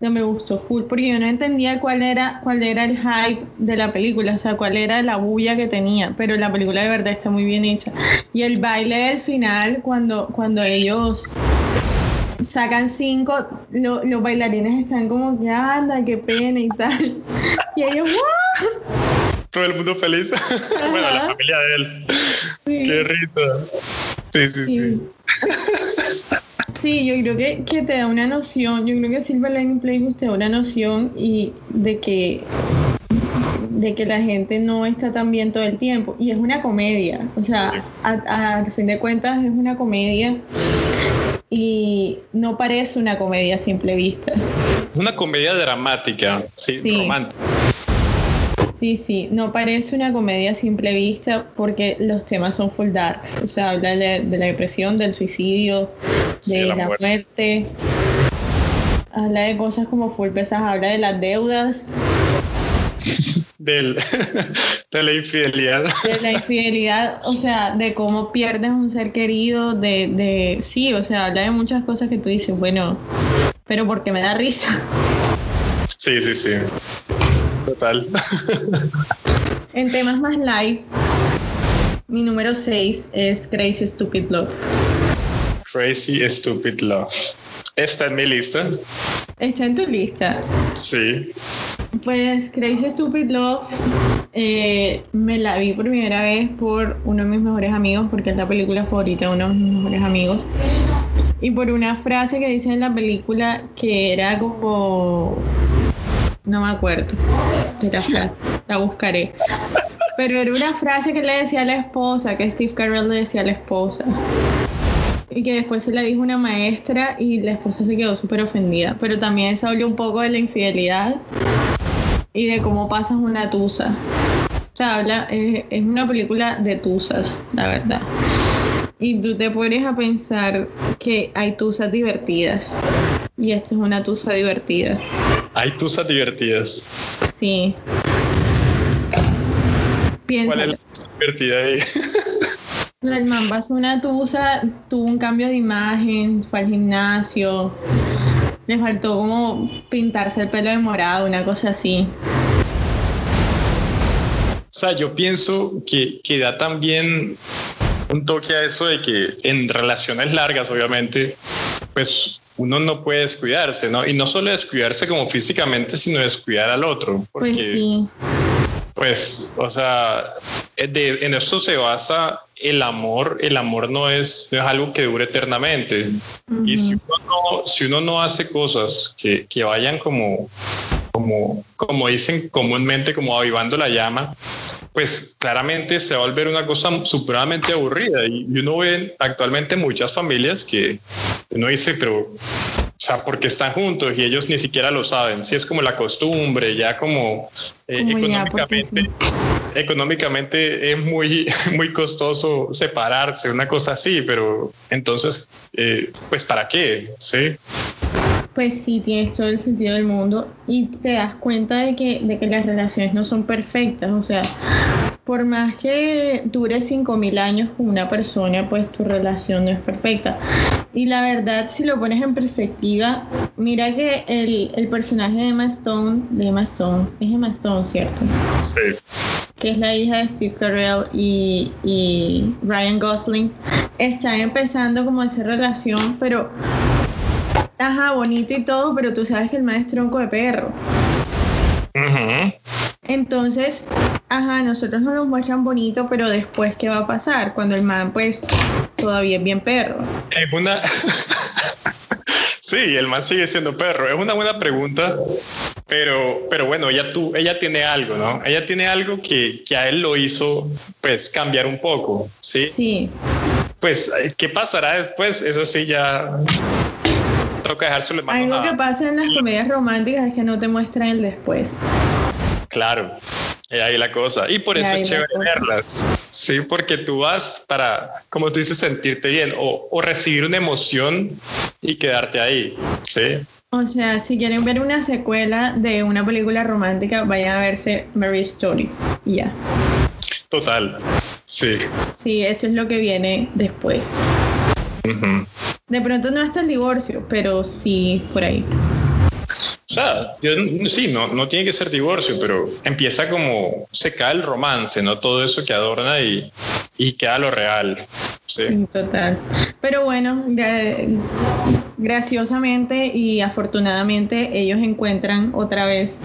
No me gustó full porque yo no entendía cuál era cuál era el hype de la película, o sea, cuál era la bulla que tenía, pero la película de verdad está muy bien hecha. Y el baile del final cuando cuando ellos sacan cinco, los bailarines están como que anda, qué pena y tal. Y ellos, ¡wow! Todo el mundo feliz. bueno, la familia de él. Qué risa. Sí, sí, sí. Sí, yo creo que, que, te da una noción, yo creo que Silver Lining Playbook te da una noción y de que de que la gente no está tan bien todo el tiempo y es una comedia, o sea, al fin de cuentas es una comedia y no parece una comedia a simple vista. Una comedia dramática, sí, romántica. Sí, sí, no parece una comedia a simple vista porque los temas son full darks, o sea, habla de, la depresión, del suicidio, de la, muerte. habla de cosas como full pesadas, habla de las deudas. Del, de la infidelidad. De la infidelidad, o sea, de cómo pierdes un ser querido, de, de, sí, o sea, habla de muchas cosas que tú dices, bueno, pero porque me da risa. Sí, sí, sí. Total. En temas más light, mi número 6 es Crazy Stupid Love. Crazy Stupid Love. Está en mi lista. Está en tu lista. Sí. Pues Crazy Stupid Love eh, me la vi por primera vez por uno de mis mejores amigos, porque es la película favorita de uno de mis mejores amigos. Y por una frase que dice en la película que era como. No me acuerdo de la frase, la buscaré. Pero era una frase que le decía a la esposa, que Steve Carell le decía a la esposa y que después se la dijo una maestra y la esposa se quedó súper ofendida. Pero también se habló un poco de la infidelidad y de cómo pasas una tusa. O sea, habla, es, es una película de tusas, la verdad. Y tú te pones a pensar que hay tusas divertidas. Y esta es una tusa divertida. Hay tusas divertidas. Sí. Piensa. ¿Cuál es la tusa divertida ahí? El man pasó una tusa, tuvo un cambio de imagen, fue al gimnasio, le faltó como pintarse el pelo de morado, una cosa así. O sea, yo pienso que, que da también un toque a eso de que en relaciones largas, obviamente, pues uno no puede descuidarse, ¿no? Y no solo descuidarse como físicamente, sino descuidar al otro. Porque, pues sí. Pues, o sea, de, en esto se basa el amor, el amor no es, no es algo que dure eternamente. Y si uno, no, si uno no hace cosas que, que vayan como como, como dicen comúnmente, como avivando la llama, pues claramente se va a volver una cosa supremamente aburrida. Y uno ve actualmente muchas familias que uno dice, pero, o sea, porque están juntos y ellos ni siquiera lo saben. Si es como la costumbre, ya como, eh, económicamente, económicamente es muy, muy costoso separarse, una cosa así, pero entonces, eh, pues, ¿para qué? Sí pues sí tienes todo el sentido del mundo y te das cuenta de que, de que las relaciones no son perfectas. O sea, por más que dure 5.000 años con una persona, pues tu relación no es perfecta. Y la verdad, si lo pones en perspectiva, mira que el, el personaje de Emma Stone, de Emma Stone, es Emma Stone, ¿cierto? Sí. Que es la hija de Steve Carell y, y Ryan Gosling, están empezando como esa relación, pero ajá, bonito y todo, pero tú sabes que el maestro es tronco de perro. Entonces, ajá, nosotros nos lo muestran bonito, pero después, ¿qué va a pasar? Cuando el man, pues, todavía es bien perro. Es una... sí, el man sigue siendo perro. Es una buena pregunta, pero, pero bueno, ella, tú, ella tiene algo, ¿no? Ella tiene algo que, que a él lo hizo, pues, cambiar un poco, ¿sí? Sí. Pues, ¿qué pasará después? Eso sí ya toca dejárselo Algo que pasa en las comedias románticas es que no te muestran el después. Claro, ahí la cosa. Y por eso es chévere verlas. Sí, porque tú vas para, como tú dices, sentirte bien o, o recibir una emoción y quedarte ahí. Sí. O sea, si quieren ver una secuela de una película romántica, vayan a verse Mary Story. Ya. Total. Sí. Sí, eso es lo que viene después. De pronto no hasta el divorcio, pero sí por ahí. O sea, sí, no, no tiene que ser divorcio, pero empieza como se cae el romance, ¿no? Todo eso que adorna y, y queda lo real. Sí. total. Pero bueno, graciosamente y afortunadamente ellos encuentran otra vez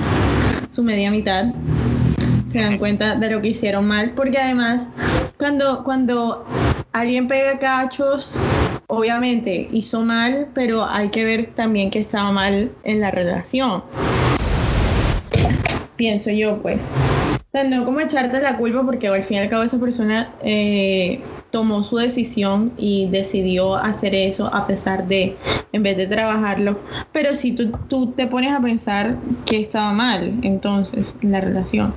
su media mitad. Se dan cuenta de lo que hicieron mal, porque además cuando, cuando alguien pega cachos obviamente hizo mal, pero hay que ver también que estaba mal en la relación. Pienso yo, pues. O sea, no como echarte la culpa porque al fin y al cabo esa persona eh, tomó su decisión y decidió hacer eso a pesar de, en vez de trabajarlo. Pero si tú, tú te pones a pensar que estaba mal entonces en la relación.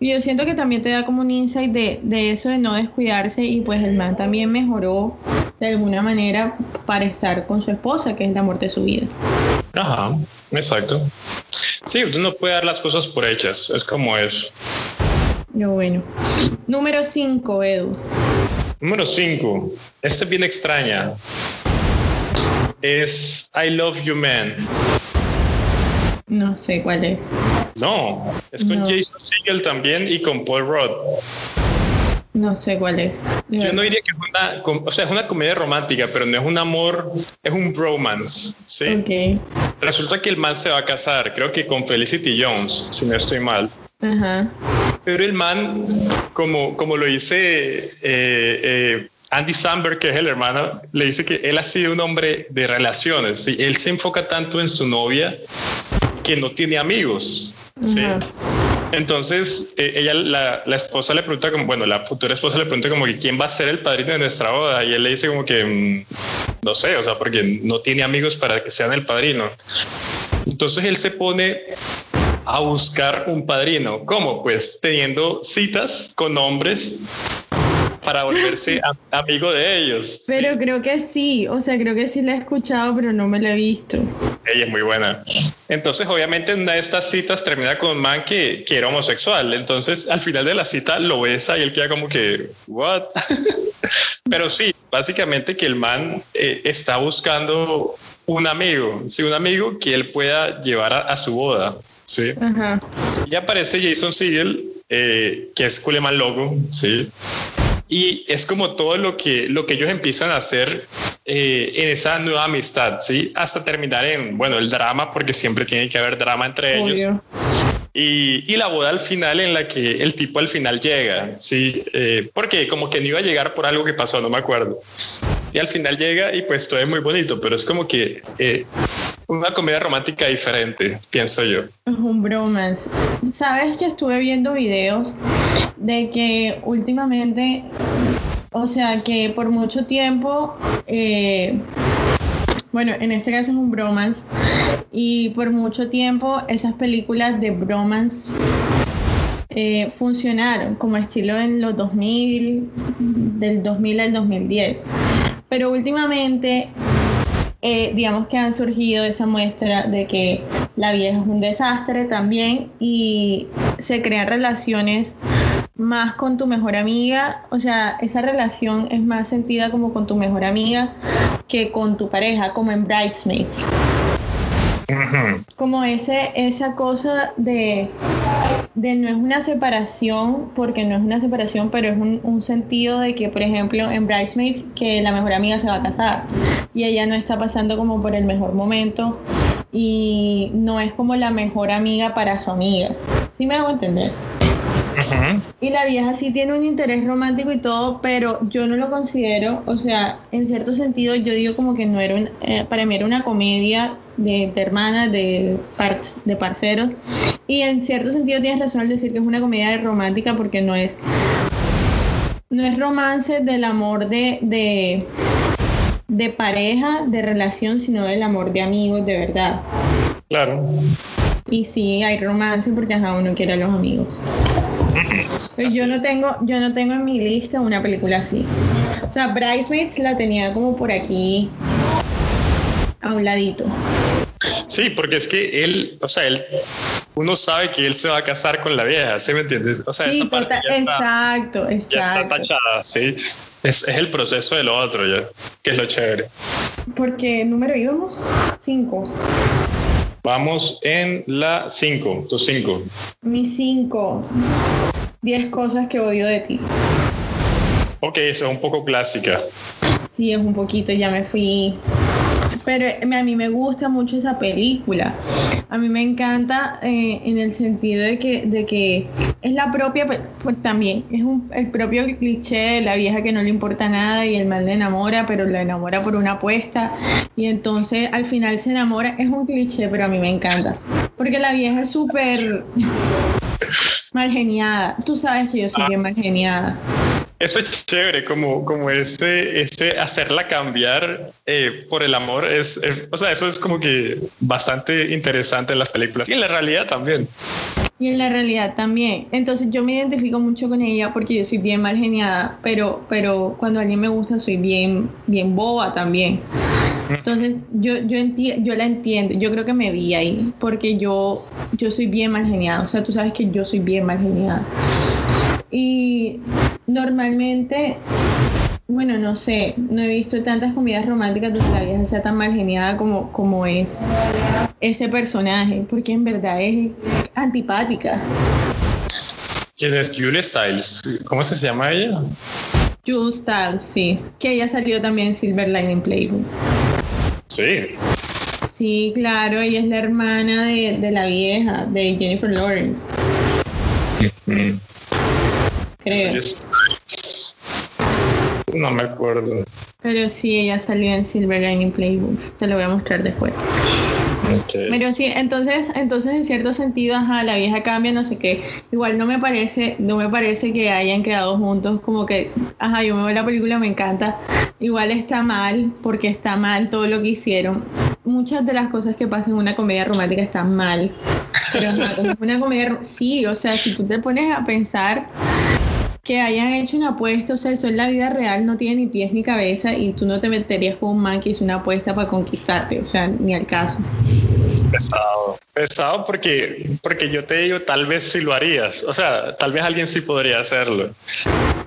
Y yo siento que también te da como un insight de, de eso de no descuidarse y pues el man también mejoró de alguna manera para estar con su esposa, que es el amor de su vida. Ajá, exacto. Sí, usted no puede dar las cosas por hechas, es como eso. Yo bueno. Número 5, Edu. Número 5. Este es bien extraña. Es I Love You Man. No sé cuál es. No, es con Jason Segel también y con Paul Rudd. No sé cuál es. Yo no diría que es una, o sea, es una comedia romántica, pero no es un amor, es un bromance, ¿sí? Okay. Resulta que el man se va a casar, creo que con Felicity Jones, si no estoy mal. Ajá. Pero el man, como, como lo dice eh, eh, Andy Samberg, que es el hermano, le dice que él ha sido un hombre de relaciones. ¿sí? Él se enfoca tanto en su novia que no tiene amigos. ¿sí? Entonces, eh, ella, la, la, esposa le pregunta como, bueno, la futura esposa le pregunta como que quién va a ser el padrino de nuestra boda. Y él le dice como que, mm, no sé, o sea, porque no tiene amigos para que sean el padrino. Entonces él se pone a buscar un padrino. ¿Cómo? Pues teniendo citas con hombres para volverse amigo de ellos. Pero creo que sí, o sea, creo que sí la he escuchado, pero no me la he visto. Ella es muy buena. Entonces, obviamente, en una de estas citas termina con un man que, que era homosexual. Entonces, al final de la cita lo besa y él queda como que, ¿what? pero sí, básicamente que el man eh, está buscando un amigo, sí, un amigo que él pueda llevar a, su boda. Sí. Y aparece Jason Segel, eh, que es Culeman Logo, sí y es como todo lo que, lo que ellos empiezan a hacer eh, en esa nueva amistad, ¿sí? Hasta terminar en, bueno, el drama, porque siempre tiene que haber drama entre ellos. Y, y, la boda al final en la que el tipo al final llega, ¿sí? Eh, porque como que no iba a llegar por algo que pasó, no me acuerdo. Y al final llega y pues todo es muy bonito, pero es como que eh, una comedia romántica diferente, pienso yo. Es un bromance. Sabes que estuve viendo videos de que últimamente, o sea, que por mucho tiempo, eh, bueno, en este caso es un bromance, y por mucho tiempo esas películas de bromance eh, funcionaron como estilo en los 2000, del 2000 al 2010. Pero últimamente eh, digamos que han surgido esa muestra de que la vieja es un desastre también y se crean relaciones más con tu mejor amiga, o sea, esa relación es más sentida como con tu mejor amiga que con tu pareja, como en Bridesmaids. Como ese, esa cosa de, de, no es una separación, porque no es una separación, pero es un, un, sentido de que, por ejemplo, en Bridesmaids, que la mejor amiga se va a casar y ella no está pasando como por el mejor momento y no es como la mejor amiga para su amiga. ¿Sí me hago entender? Y la vieja sí tiene un interés romántico y todo, pero yo no lo considero, o sea, en cierto sentido yo digo como que no era, un, eh, para mí era una comedia de, hermanas, de, de parceros. Y en cierto sentido tienes razón al decir que es una comedia romántica porque no es, no es romance del amor de, de, de pareja, de relación, sino del amor de amigos de verdad. Claro. Y sí, hay romance porque ajá, uno quiere a los amigos. Pero yo no tengo, yo no tengo en mi lista una película así. O sea, Bridesmaids la tenía como por aquí a un ladito. Sí, porque es que él, o sea, él, uno sabe que él se va a casar con la vieja, ¿sí me entiendes? O sea, esa parte ya exacto, está, Ya está tachada, sí. Es, es, el proceso de lo otro ya, que es lo chévere. Porque número íbamos? Cinco. Vamos en la 5, tu 5. Mi 5. 10 cosas que odio de ti. Ok, esa es un poco clásica. Sí, es un poquito, ya me fui pero a mí me gusta mucho esa película. A mí me encanta eh, en el sentido de que, de que es la propia, pues, pues también, es un, el propio cliché de la vieja que no le importa nada y el mal le enamora, pero la enamora por una apuesta y entonces al final se enamora. Es un cliché, pero a mí me encanta. Porque la vieja es súper mal geniada. Tú sabes que yo soy ah. bien mal geniada. Eso es chévere, como, como ese, ese hacerla cambiar eh, por el amor. Es, o sea, eso es como que bastante interesante en las películas y en la realidad también. Y en la realidad también. Entonces yo me identifico mucho con ella porque yo soy bien mal geniada, pero, pero cuando alguien me gusta soy bien, bien boba también. Entonces yo, yo, yo la entiendo, yo creo que me vi ahí, porque yo, yo soy bien mal geniada. O sea, tú sabes que yo soy bien mal geniada. Y normalmente, bueno, no sé, no he visto tantas comidas románticas donde la vieja sea tan mal geniada como, como es ese personaje, porque en verdad es antipática. ¿Quién es Julia Stiles? ¿Cómo se llama ella? Julia Stiles, sí. Que ella salió también en Silver Lining Playbook. Sí. Sí, claro, ella es la hermana de, de la vieja, de Jennifer Lawrence. Creo. No me acuerdo. Pero sí, ella salió en Silver Lining Playbook. Te lo voy a mostrar después. Pero sí, entonces, entonces en cierto sentido, ajá, la vieja cambia, no sé qué. Igual no me parece, no me parece que hayan quedado juntos, como que, ajá, yo me veo la película, me encanta. Igual está mal, porque está mal todo lo que hicieron. Muchas de las cosas que pasan en una comedia romántica están mal. Pero ajá, como una comedia, sí, o sea, si tú te pones a pensar que hayan hecho una apuesta, o sea, eso en la vida real no tiene ni pies ni cabeza y tú no te meterías con un man que hizo una apuesta para conquistarte, o sea, ni al caso. Es pesado, pesado porque, porque yo te digo, tal vez sí lo harías, o sea, tal vez alguien sí podría hacerlo.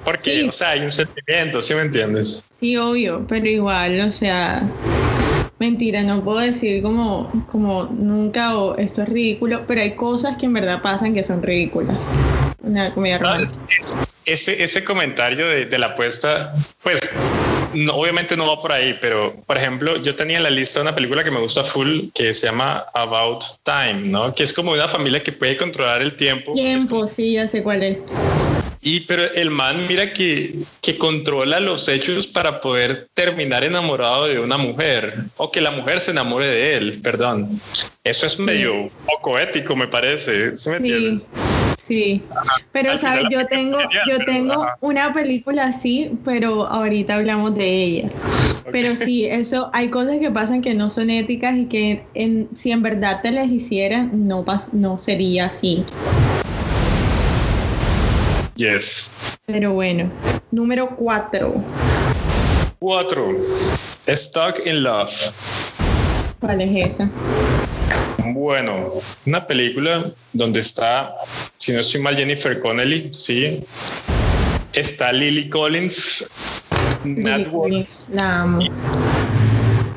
Porque, o sea, hay un sentimiento, ¿sí me entiendes? Sí, obvio, pero igual, o sea, mentira, no puedo decir como, como nunca o esto es ridículo, pero hay cosas que en verdad pasan que son ridículas. Una comida ese, ese comentario de, la apuesta, pues no, obviamente no va por ahí, pero por ejemplo, yo tenía en la lista una película que me gusta full que se llama About Time, ¿no? Que es como una familia que puede controlar el tiempo. Tiempo, sí, ya sé cuál es. Y pero el man mira que, que controla los hechos para poder terminar enamorado de una mujer o que la mujer se enamore de él, perdón. Eso es medio poco ético, me parece. ¿Sí me entiendes? Sí, pero sabes, yo tengo, yo tengo una película así, pero ahorita hablamos de ella. Pero sí, eso, hay cosas que pasan que no son éticas y que en, si en verdad te las hicieran, no, no sería así. Yes. Pero bueno, número cuatro. Cuatro. Stuck in Love. ¿Cuál es esa? Bueno, una película donde está, si no estoy mal, Jennifer Connelly, sí. Está Lily Collins, Nat La amo.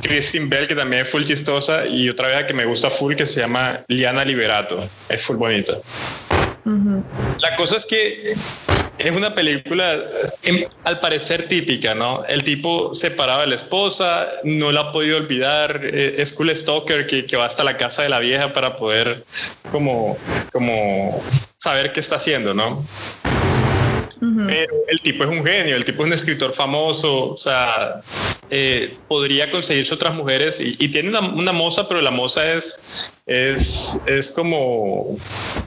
Christine Bell, que también es full chistosa, y otra vez que me gusta full, que se llama Liana Liberato. Es full bonita. La cosa es que es una película em, al parecer típica, ¿no? El tipo separado de la esposa, no la ha podido olvidar, eh, es cool stalker que, que, va hasta la casa de la vieja para poder como, como saber qué está haciendo, ¿no? Pero el tipo es un genio, el tipo es un escritor famoso, o sea, eh, podría conseguirse otras mujeres y, tiene una, una, moza, pero la moza es, es, es como,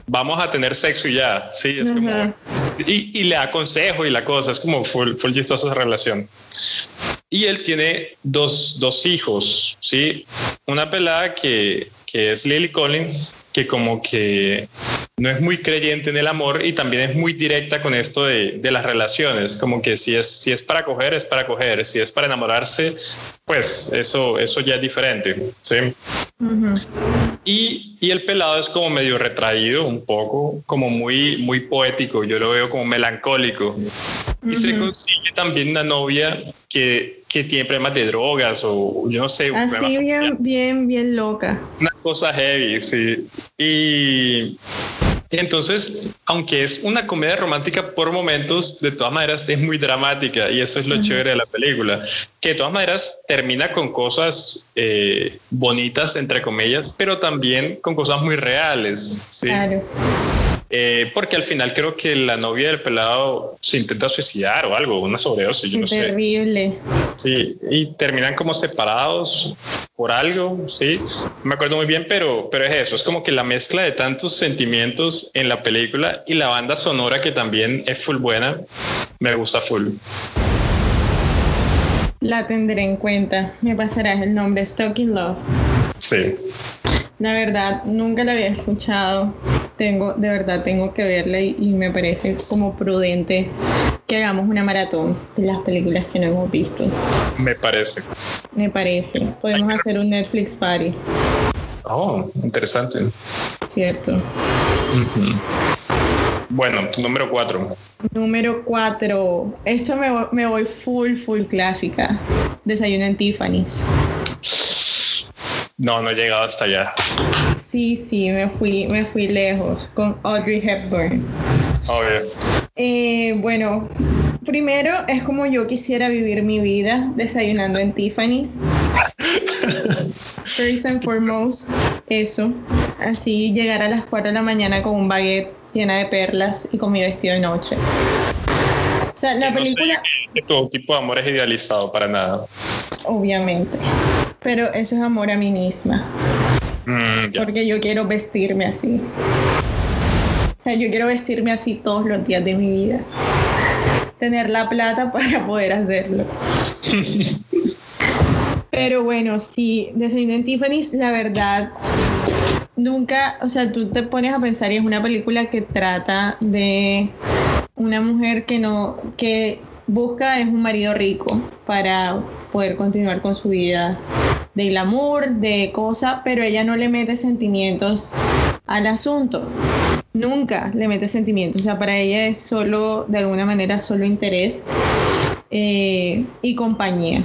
vamos a tener sexo y ya, sí, es como, y, y, le da consejo y la cosa, es como full, full chistosa esa relación. Y él tiene dos, dos hijos, ¿sí? Una pelada que, que es Lily Collins, que como que no es muy creyente en el amor y también es muy directa con esto de, de, las relaciones, como que si es, si es para coger, es para coger, si es para enamorarse, pues eso, eso ya es diferente, ¿sí? y, y, el pelado es como medio retraído, un poco, como muy, muy poético, yo lo veo como melancólico. Y se consigue también una novia que, que, tiene problemas de drogas o yo no sé. Así bien, bien, bien loca. Una cosa heavy, sí. Y entonces, aunque es una comedia romántica por momentos, de todas maneras es muy dramática y eso es lo chévere de la película, que de todas maneras termina con cosas eh, bonitas, entre comillas, pero también con cosas muy reales. ¿sí? Claro. Eh, porque al final creo que la novia del pelado se intenta suicidar o algo, una sobredosis, yo no sé. Terrible. Sí, y terminan como separados por algo, sí, me acuerdo muy bien, pero, pero es eso, es como que la mezcla de tantos sentimientos en la película y la banda sonora que también es full buena, me gusta full. La tendré en cuenta, me pasarás el nombre, Stuck in Love. Sí. La verdad, nunca la había escuchado tengo, de verdad tengo que verla y, me parece como prudente que hagamos una maratón de las películas que no hemos visto. Me parece. Me parece. Podemos hacer un Netflix party. Oh, interesante. Cierto. Bueno, tu número cuatro. Número cuatro. Esto me, me voy full, full clásica. Desayuno en Tiffany's. No, no he llegado hasta allá. Sí, sí, me fui, me fui lejos con Audrey Hepburn. Eh, bueno, primero es como yo quisiera vivir mi vida desayunando en Tiffany's. First and foremost, eso. Así llegar a las 4 de la mañana con un baguette llena de perlas y con mi vestido de noche. O sea, la película. todo tipo de amor es idealizado para nada. Obviamente. Pero eso es amor a mí misma. Mm, porque yo quiero vestirme así. O sea, yo quiero vestirme así todos los días de mi vida. Tener la plata para poder hacerlo. Pero bueno, sí, Desayuno en Tiffany's, la verdad, nunca, o sea, tú te pones a pensar y es una película que trata de una mujer que no, que busca es un marido rico para poder continuar con su vida de glamour, de cosa, pero ella no le mete sentimientos al asunto. Nunca le mete sentimientos. O sea, para ella es solo, de alguna manera, solo interés eh, y compañía.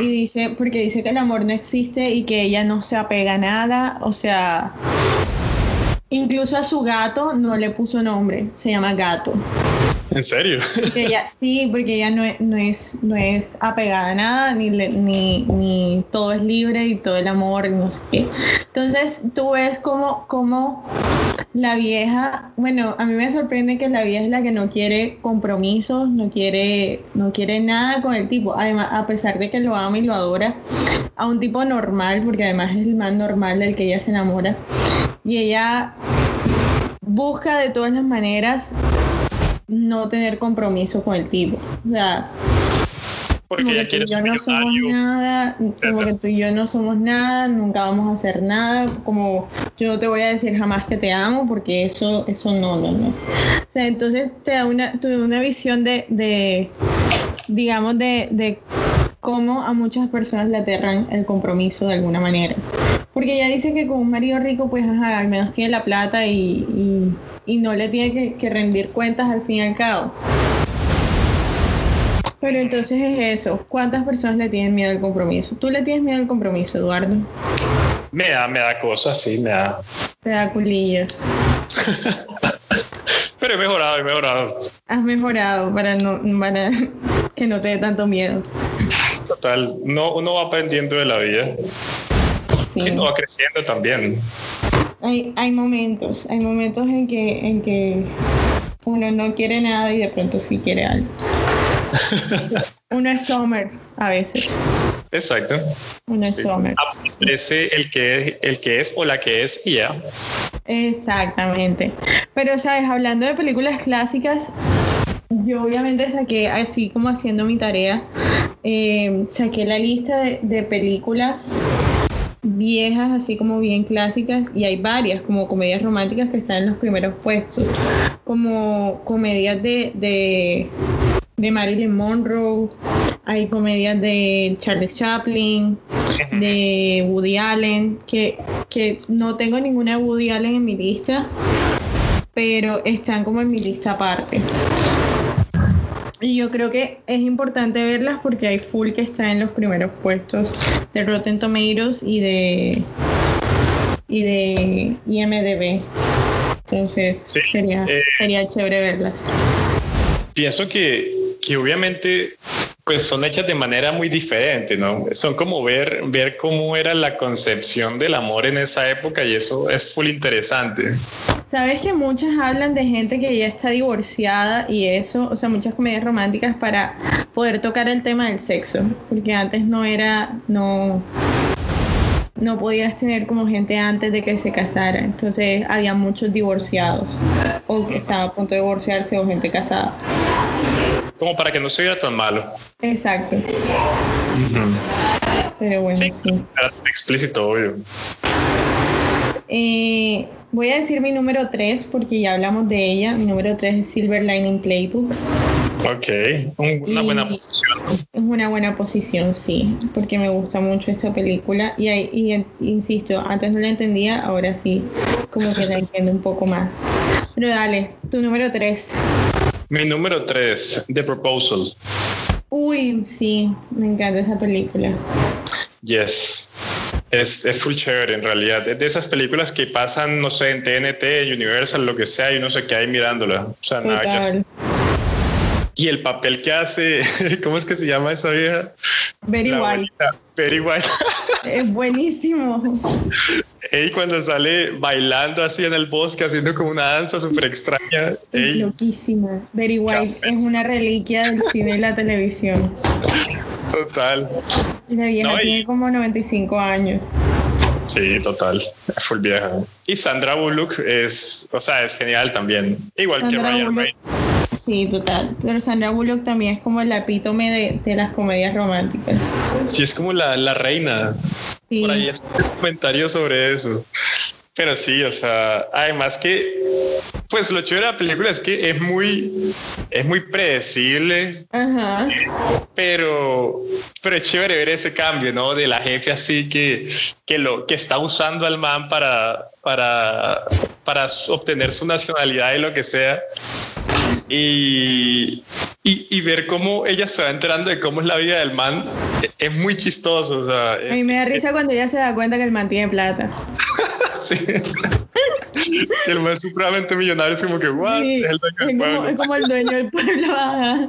Y dice, porque dice que el amor no existe y que ella no se apega a nada. O sea, incluso a su gato no le puso nombre, se llama gato. ¿En serio? ella, sí, porque ella no es, no es, no es apegada a nada, ni, ni, ni todo es libre y todo el amor, no sé qué. Entonces tú ves cómo, cómo la vieja, bueno, a mí me sorprende que la vieja es la que no quiere compromisos, no quiere, no quiere nada con el tipo. Además, a pesar de que lo ama y lo adora, a un tipo normal, porque además es el más normal del que ella se enamora. Y ella busca de todas las maneras no tener compromiso con el tipo. O sea, porque ella quiere yo no somos nada, como que tú y yo no somos nada, nunca vamos a hacer nada, como yo no te voy a decir jamás que te amo, porque eso, eso no, no, no. O sea, entonces te da una, una visión de, de digamos, de, de cómo a muchas personas le aterran el compromiso de alguna manera. Porque ella dice que con un marido rico, pues ajá, al menos tiene la plata y, y, y no le tiene que, que rendir cuentas al fin y al cabo. Pero entonces es eso. ¿Cuántas personas le tienen miedo al compromiso? ¿Tú le tienes miedo al compromiso, Eduardo? Me da, me da cosas, sí, me da. Te da culillo. Pero he mejorado, he mejorado. Has mejorado para, no, para que no te dé tanto miedo. Total, no, uno va aprendiendo de la vida. Sí. Y uno va creciendo también. Hay, hay momentos, hay momentos en que, en que uno no quiere nada y de pronto sí quiere algo. Uno es Summer a veces. Exacto. Uno es. Aparece el que, es, el que es o la que es y ya. Exactamente. Pero, ¿sabes? Hablando de películas clásicas, yo obviamente saqué, así como haciendo mi tarea, eh, saqué la lista de, de, películas viejas, así como bien clásicas, y hay varias, como comedias románticas que están en los primeros puestos, como comedias de, de de Marilyn Monroe, hay comedias de Charles Chaplin, de Woody Allen, que, que no tengo ninguna Woody Allen en mi lista, pero están como en mi lista aparte. Y yo creo que es importante verlas porque hay full que está en los primeros puestos de Rotten Tomatoes y de y de IMDB. Entonces sería, eh, sería chévere verlas. Pienso que que obviamente pues son hechas de manera muy diferente, ¿no? Son como ver, ver cómo era la concepción del amor en esa época y eso es full interesante. Sabes que muchas hablan de gente que ya está divorciada y eso, o sea, muchas comedias románticas para poder tocar el tema del sexo, porque antes no era, no, no podías tener como gente antes de que se casara, entonces había muchos divorciados o que estaba a punto de divorciarse o gente casada como para que no se vea tan malo. Exacto. Pero bueno, sí. Explícito, obvio. Eh, voy a decir mi número 3 porque ya hablamos de ella. Mi número 3 es Silver Lining Playbooks. Ok, una buena posición. Es una buena posición, sí, porque me gusta mucho esta película y, y, insisto, antes no la entendía, ahora sí, como que la entiendo un poco más. Pero dale, tu número 3. Mi número 3, The Proposal. Uy, sí, me encanta esa película. Yes. Es, es full chévere en realidad. Es de esas películas que pasan, no sé, en TNT, Universal, lo que sea, y no sé qué hay mirándola. O sea, nada, ya Y el papel que hace, ¿cómo es que se llama esa vieja? Very White. Very White. Es buenísimo. Y cuando sale bailando así en el bosque, haciendo como una danza súper extraña. Es loquísima. Very White es una reliquia del cine y la televisión. Total. La vieja tiene como 95 años. Sí, total. Full vieja. Y Sandra Bullock es, o sea, es genial también. Igual que Ryan Reynolds. Sí, total. Pero Sandra Bullock también es como el epítome de, de las comedias románticas. Sí, es como la, la reina. Sí. Por ahí es un comentario sobre eso. Pero sí, o sea, además que, pues lo chévere de la película es que es muy, es muy predecible, Ajá. pero, pero es chévere ver ese cambio, ¿no? De la jefe así que, que lo, que está usando al man para, para, para obtener su nacionalidad y lo que sea. Y, y, y, ver cómo ella se va enterando de cómo es la vida del man es muy chistoso. O sea, a mí me da risa es, cuando ella se da cuenta que el man tiene plata. sí. que el man es supremamente millonario, es como que, ¿what? Sí, es el dueño del pueblo. Como, es como el dueño del pueblo. Ajá.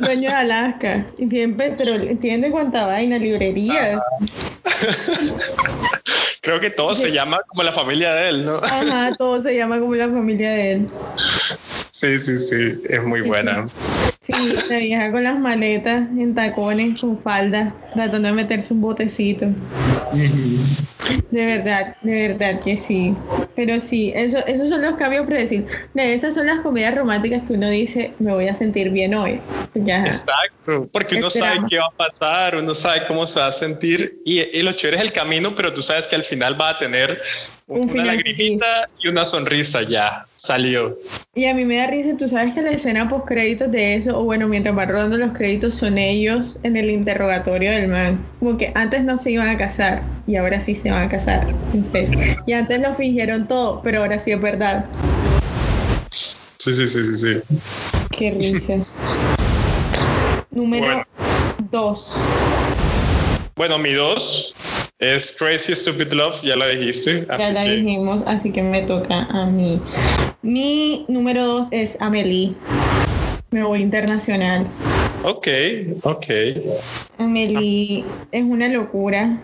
dueño de Alaska. Y siempre, pero entiende cuánta vaina, librerías. Creo que todo se llama como la familia de él, ¿no? Ajá, todo se llama como la familia de él. Sí, sí, sí, es muy buena. Sí, la vieja con las maletas en tacones, con falda, tratando de meterse un botecito. De verdad, de verdad que sí. Pero sí, eso, esos son los cambios predecibles. Esas son las comedias románticas que uno dice, me voy a sentir bien hoy. Exacto, porque uno sabe qué va a pasar, uno sabe cómo se va a sentir y, y, lo chévere es el camino, pero tú sabes que al final va a tener una lagrimita y una sonrisa ya, salió. Y a mí me da risa, tú sabes que la escena post créditos de eso, o bueno, mientras van rodando los créditos, son ellos en el interrogatorio del man. Como que antes no se iban a casar y ahora sí se van a casar. Y antes lo fingieron todo, pero ahora sí es verdad. Sí, sí, sí, sí, sí. Qué risa. Número dos. Bueno, mi dos es Crazy Stupid Love, ya la dijiste. ya la dijimos, así que me toca a mí. Mi número dos es Amelie. Me voy internacional. Ok, ok. Amelie es una locura,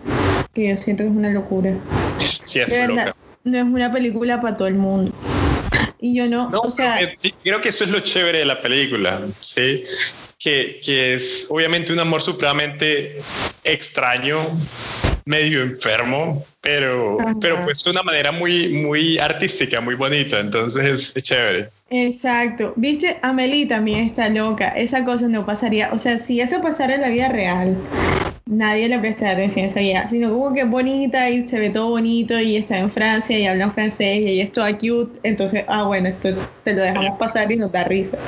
que yo siento que es una locura. Sí, es loca. No es una película para todo el mundo. Y yo no, o sea... creo que esto es lo chévere de la película, ¿sí? Que, que es obviamente un amor supremamente extraño, medio enfermo, pero, pero pues de una manera muy, muy artística, muy bonita, entonces es, chévere. Exacto. Viste, Amelie también está loca, esa cosa no pasaría, o sea, si eso pasara en la vida real, nadie le presta atención a esa vida, sino como que es bonita y se ve todo bonito y está en Francia y habla francés y ella es toda cute, entonces, ah, bueno, esto te lo dejamos pasar y nos da risa.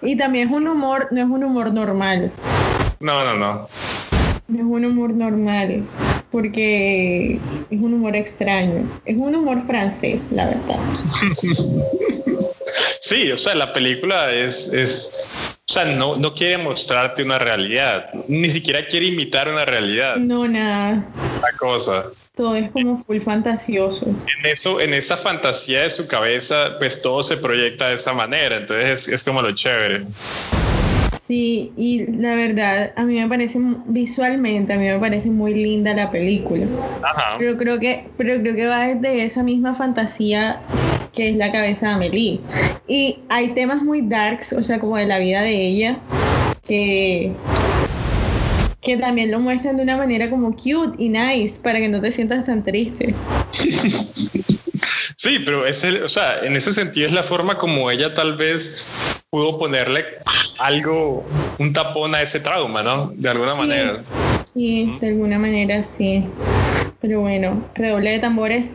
Y también es un humor, no es un humor normal. No, no, no. No es un humor normal porque es un humor extraño. Es un humor francés, la verdad. Sí, o sea, la película es, es o sea, no, no quiere mostrarte una realidad, ni siquiera quiere imitar una realidad. No, nada. La cosa. Todo es como full fantasioso. En eso, en esa fantasía de su cabeza, pues todo se proyecta de esta manera, entonces es, es como lo chévere. Sí, y la verdad, a mí me parece visualmente, a mí me parece muy linda la película. Ajá. Pero creo que, pero creo que va desde esa misma fantasía que es la cabeza de Amelie. Y hay temas muy darks, o sea, como de la vida de ella, que que también lo muestran de una manera como cute y nice para que no te sientas tan triste. Sí, pero es el, o sea, en ese sentido es la forma como ella tal vez pudo ponerle algo, un tapón a ese trauma, ¿no? De alguna manera. Sí, de alguna manera sí. Pero bueno, redoble de tambores.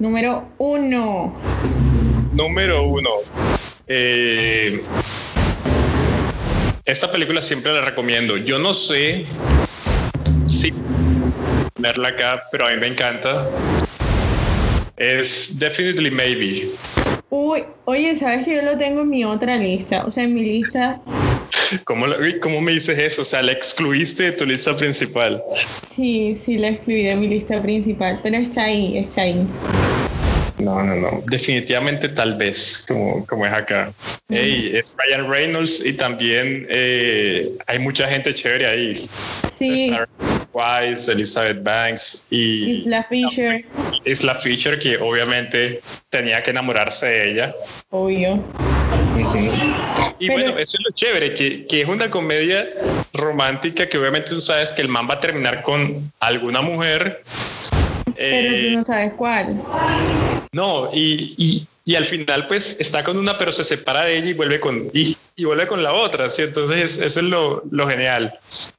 Número uno. Número uno. Eh, esta película siempre la recomiendo. Yo no sé si verla acá, pero a mí me encanta. Es Definitely Maybe. Uy, oye, sabes que yo lo tengo en mi otra lista, o sea, en mi lista. ¿Cómo, ¿Cómo me dices eso? O sea, la excluiste de tu lista principal. Sí, sí, la excluí de mi lista principal, pero está ahí, está ahí. No, no, no. Definitivamente tal vez, como, como es acá. Hey, es Ryan Reynolds y también eh, hay mucha gente chévere ahí. Sí. Wise, Elizabeth Banks y Isla Fisher. Isla Fisher, que obviamente tenía que enamorarse de ella. Obvio. Y bueno, eso es lo chévere, que, que, es una comedia romántica que obviamente tú sabes que el man va a terminar con alguna mujer. Pero tú no sabes cuál. No, y, y, y, al final pues está con una pero se separa de ella y vuelve con, y, y vuelve con la otra, ¿sí? Entonces eso es lo, lo genial.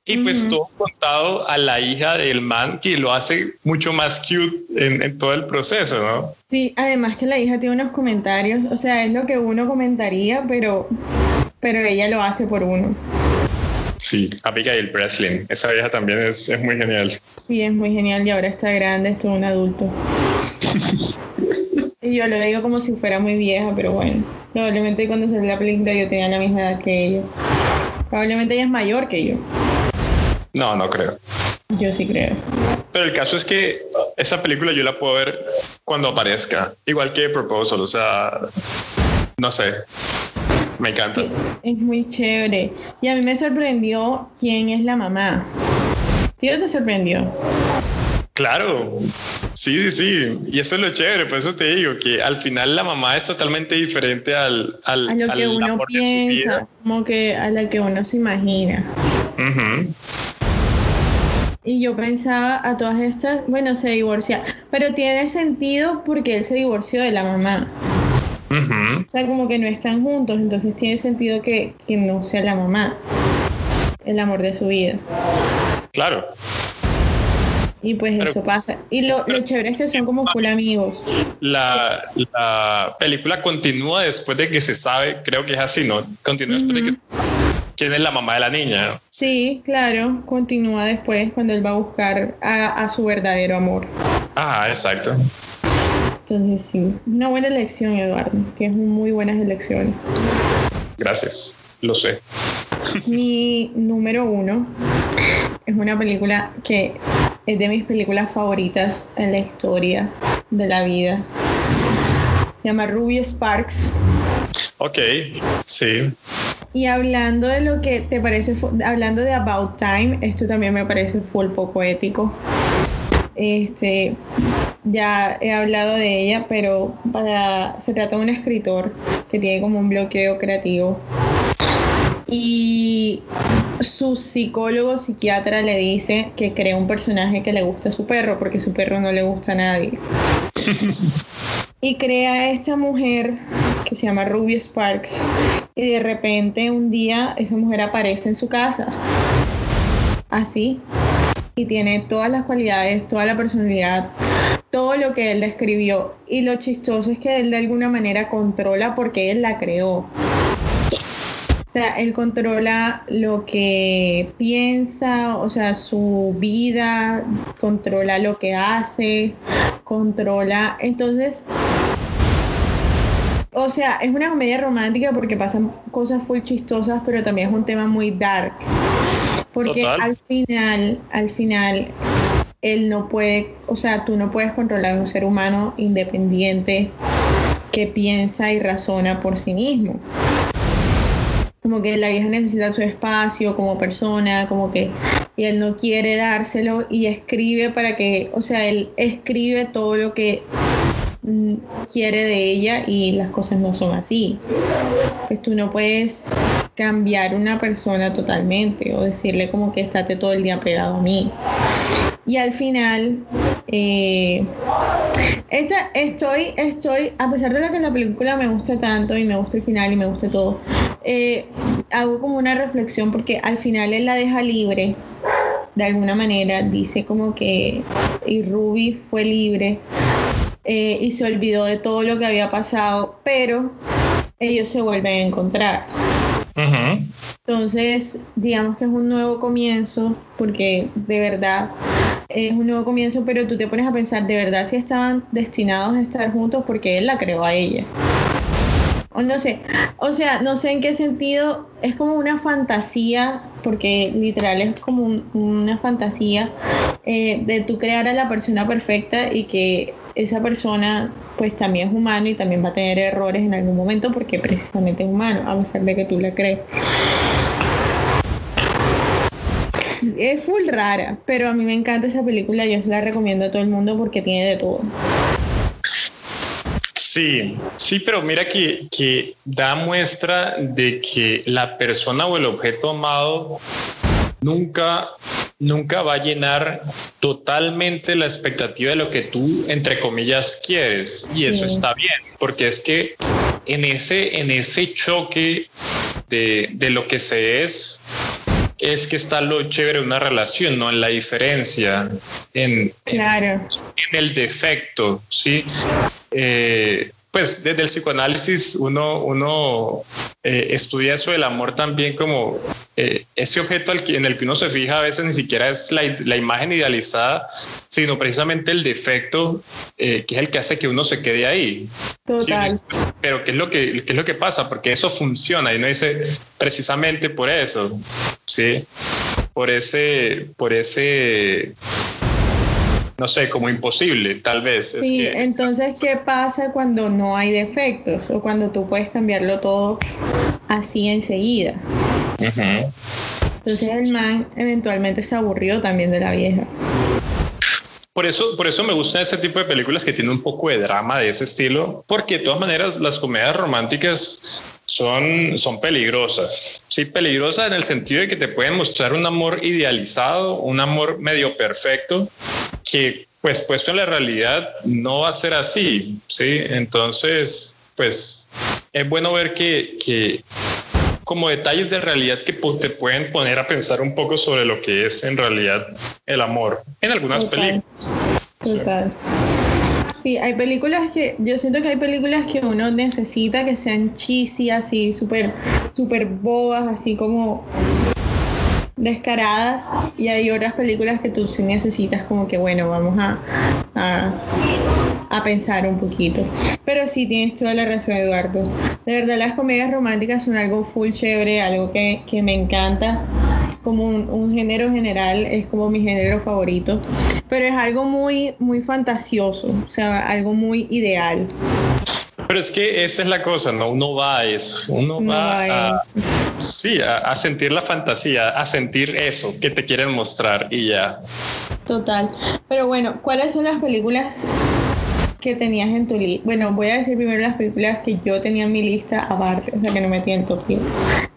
Y pues todo contado a la hija del man que lo hace mucho más cute en, en, todo el proceso, ¿no? Sí, además que la hija tiene unos comentarios, o sea, es lo que uno comentaría, pero, pero ella lo hace por uno. Sí, Abigail Breslin. Esa vieja también es, es, muy genial. Sí, es muy genial y ahora está grande, es todo un adulto. y yo lo digo como si fuera muy vieja, pero bueno. Probablemente cuando salió la película yo tenía la misma edad que ella. Probablemente ella es mayor que yo. No, no creo. Yo sí creo. Pero el caso es que esa película yo la puedo ver cuando aparezca. Igual que Proposal, o sea, no sé. Me encanta. es muy chévere. Y a mí me sorprendió quién es la mamá. ¿Sí te sorprendió? Claro, sí, sí, sí. Y eso es lo chévere, por eso te digo que al final la mamá es totalmente diferente al, al a lo que uno piensa, como que a la que uno se imagina. Y yo pensaba a todas estas, bueno, se divorcia, pero tiene sentido porque él se divorció de la mamá. O sea, como que no están juntos, entonces tiene sentido que, que no sea la mamá el amor de su vida. Claro. Y pues eso pasa. Y lo, lo, chévere es que son como full amigos. La, la, película continúa después de que se sabe, creo que es así, ¿no? Continúa después de que quién es la mamá de la niña. Sí, claro, continúa después cuando él va a buscar a, a su verdadero amor. Ah, exacto. Entonces sí, una buena elección, Eduardo. Tienes muy buenas elecciones. Gracias, lo sé. Mi número uno es una película que es de mis películas favoritas en la historia de la vida. Se llama Ruby Sparks. Ok, sí. Y hablando de lo que te parece, hablando de About Time, esto también me parece full poco ético. Este, ya he hablado de ella, pero para, se trata de un escritor que tiene como un bloqueo creativo. Y su psicólogo psiquiatra le dice que crea un personaje que le gusta a su perro, porque su perro no le gusta a nadie. y crea a esta mujer que se llama Ruby Sparks. Y de repente un día esa mujer aparece en su casa. Así. Y tiene todas las cualidades, toda la personalidad, todo lo que él describió. Y lo chistoso es que él de alguna manera controla porque él la creó. O sea, él controla lo que piensa, o sea, su vida, controla lo que hace, controla. Entonces, o sea, es una comedia romántica porque pasan cosas full chistosas, pero también es un tema muy dark. Porque al final, al final, él no puede, o sea, tú no puedes controlar a un ser humano independiente que piensa y razona por sí mismo como que la vieja necesita su espacio como persona, como que y él no quiere dárselo y escribe para que, o sea, él escribe todo lo que mm, quiere de ella y las cosas no son así. Pues tú no puedes cambiar una persona totalmente o decirle como que estate todo el día pegado a mí. Y al final, eh, esta, estoy, estoy, a pesar de lo que la película me gusta tanto y me gusta el final y me gusta todo, eh, hago como una reflexión porque al final él la deja libre, de alguna manera, dice como que y Ruby fue libre eh, y se olvidó de todo lo que había pasado, pero ellos se vuelven a encontrar. Entonces, digamos que es un nuevo comienzo, porque de verdad es un nuevo comienzo, pero tú te pones a pensar, de verdad si estaban destinados a estar juntos porque él la creó a ella. O no sé, o sea, no sé en qué sentido, es como una fantasía, porque literal es como una fantasía eh, de tú crear a la persona perfecta y que esa persona pues también es humano y también va a tener errores en algún momento porque precisamente es humano, a pesar de que tú le crees es full rara, pero a mí me encanta esa película, yo se la recomiendo a todo el mundo porque tiene de todo. Sí, sí, pero mira que, que da muestra de que la persona o el objeto amado nunca nunca va a llenar totalmente la expectativa de lo que tú, entre comillas, quieres. Y eso está bien, porque es que en ese, en ese choque de, de lo que se es, es que está lo chévere de una relación, no en la diferencia, en, en, el defecto, ¿sí? Eh, pues desde el psicoanálisis uno, uno eh, estudia eso del amor también como eh, ese objeto al que, en el que uno se fija a veces ni siquiera es la, la imagen idealizada, sino precisamente el defecto que es el que hace que uno se quede ahí. Total. Pero ¿qué es, lo que, qué es lo que pasa? Porque eso funciona y uno dice precisamente por eso. ¿sí? Por ese, por ese, no sé, como imposible, tal vez. Sí, entonces, ¿qué pasa cuando no hay defectos o cuando tú puedes cambiarlo todo así enseguida? Entonces el man eventualmente se aburrió también de la vieja. por eso, por eso me gusta ese tipo de películas que tienen un poco de drama de ese estilo, porque de todas maneras las comedias románticas son, son peligrosas. Sí, peligrosas en el sentido de que te pueden mostrar un amor idealizado, un amor medio perfecto, que pues puesto en la realidad no va a ser así, ¿sí? Entonces, pues es bueno ver que, que como detalles de realidad que te pueden poner a pensar un poco sobre lo que es en realidad el amor en algunas películas. Total. Sí, hay películas que yo siento que hay películas que uno necesita que sean cheesy, así súper súper bobas, así como descaradas y hay otras películas que tú sí necesitas como que bueno, vamos a, a, pensar un poquito. Pero sí tienes toda la razón, Eduardo. De verdad las comedias románticas son algo full chévere, algo que, me encanta. Como un, un, género general, es como mi género favorito. Pero es algo muy, muy fantasioso, o sea, algo muy ideal. Pero es que esa es la cosa, ¿no? Uno va a eso, uno va, a, sí, a, sentir la fantasía, a sentir eso que te quieren mostrar y ya. Total. Pero bueno, ¿cuáles son las películas que tenías en tu lista? Bueno, voy a decir primero las películas que yo tenía en mi lista aparte, o sea, que no metí en top 10.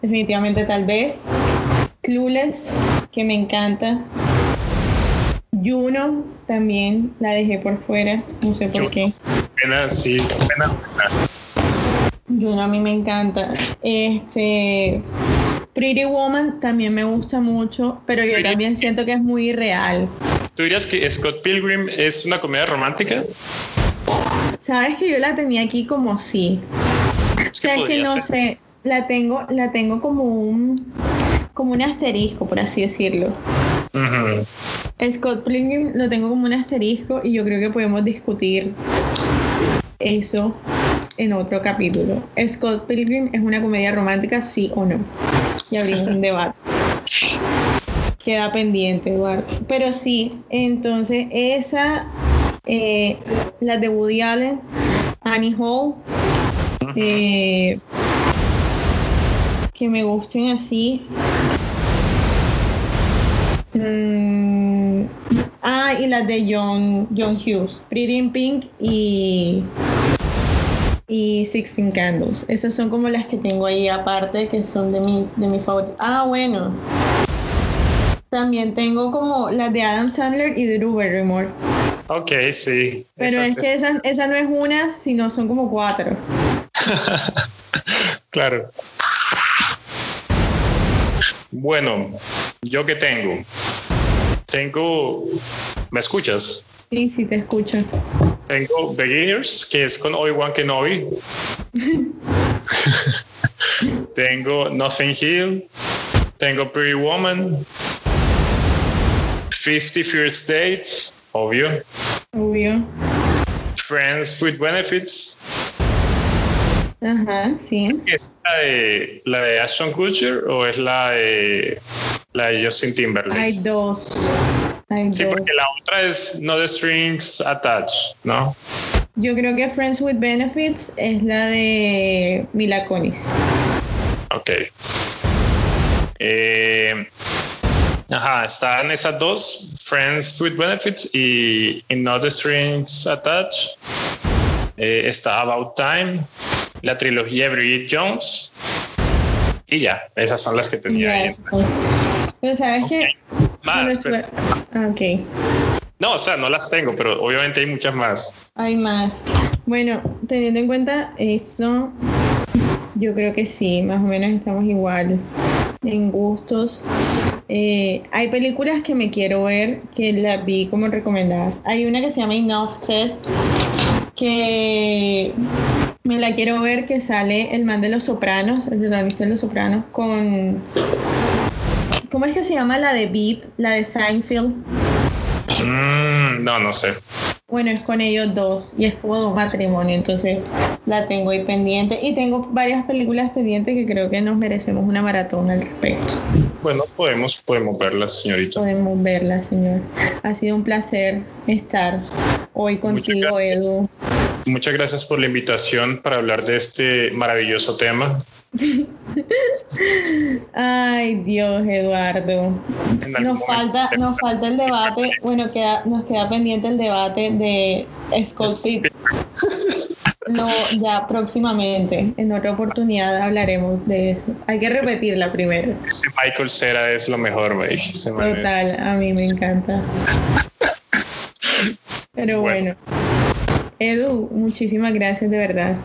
Definitivamente, tal vez. Clueless, que me encanta. Juno, también la dejé por fuera, no sé por qué sí, a mí me encanta. Este. Pretty Woman también me gusta mucho, pero yo también siento que es muy real. ¿Tú dirías que Scott Pilgrim es una comedia romántica? Sabes que yo la tenía aquí como sí. o sea, que no sé, la tengo, la tengo como un como un asterisco, por así decirlo. Scott Pilgrim lo tengo como un asterisco y yo creo que podemos discutir eso en otro capítulo. Scott Pilgrim es una comedia romántica, sí o no. Y abrimos un debate. Queda pendiente, Eduardo. Pero sí, entonces esa, eh, la de Woody Allen, Annie Hall, eh, que me gusten así. Mm, ah, y las de John, John Hughes, Pretty in Pink y y Sixteen Candles. Esas son como las que tengo ahí aparte, que son de mis de mi favoritos. Ah, bueno. También tengo como las de Adam Sandler y Drew Barrymore. Ok, sí. Pero es que esa, esa no es una, sino son como cuatro. claro. Bueno, ¿yo qué tengo? Tengo... ¿Me escuchas? Sí, sí, te escucho. Tengo Beginners, que es con Obi-Wan Kenobi. tengo Nothing Hill. Tengo Pretty Woman. 50 First Dates, obvio. Obvio. Friends with Benefits. Ajá, sí. ¿Es la de, la de Ashton Kutcher o es la de, la de Justin Timberlake? Hay dos sí, porque la otra es No the Strings Attached, ¿no? Yo creo que Friends with Benefits es la de Mila Kunis. Ok. Eh, ajá, están esas dos, Friends with Benefits y, No the Strings Attached. Eh, está About Time, la trilogía de Bridget Jones. Y ya, esas son las que tenía ahí. Pero sabes que más. Ah, ok. No, o sea, no las tengo, pero obviamente hay muchas más. Hay más. Bueno, teniendo en cuenta eso, yo creo que sí, más o menos estamos igual en gustos. Eh, hay películas que me quiero ver que las vi como recomendadas. Hay una que se llama Enough Set que me la quiero ver que sale el man de los sopranos, el protagonista de los sopranos, con ¿Cómo es que se llama la de Beep, la de Seinfeld? Mm, no, no sé. Bueno, es con ellos dos y es como dos matrimonios, entonces la tengo ahí pendiente y tengo varias películas pendientes que creo que nos merecemos una maratón al respecto. Bueno, podemos, podemos verlas, señorita. Podemos verlas, señor. Ha sido un placer estar hoy contigo, Edu. muchas gracias por la invitación para hablar de este maravilloso tema. Ay, Dios, Eduardo. Nos falta, nos falta el debate, bueno, queda, nos queda pendiente el debate de Scott No, ya próximamente, en otra oportunidad hablaremos de eso. Hay que repetirla primero. Ese Michael Cera es lo mejor, me Total, a mí me encanta. Pero bueno. Edu, muchísimas gracias de verdad.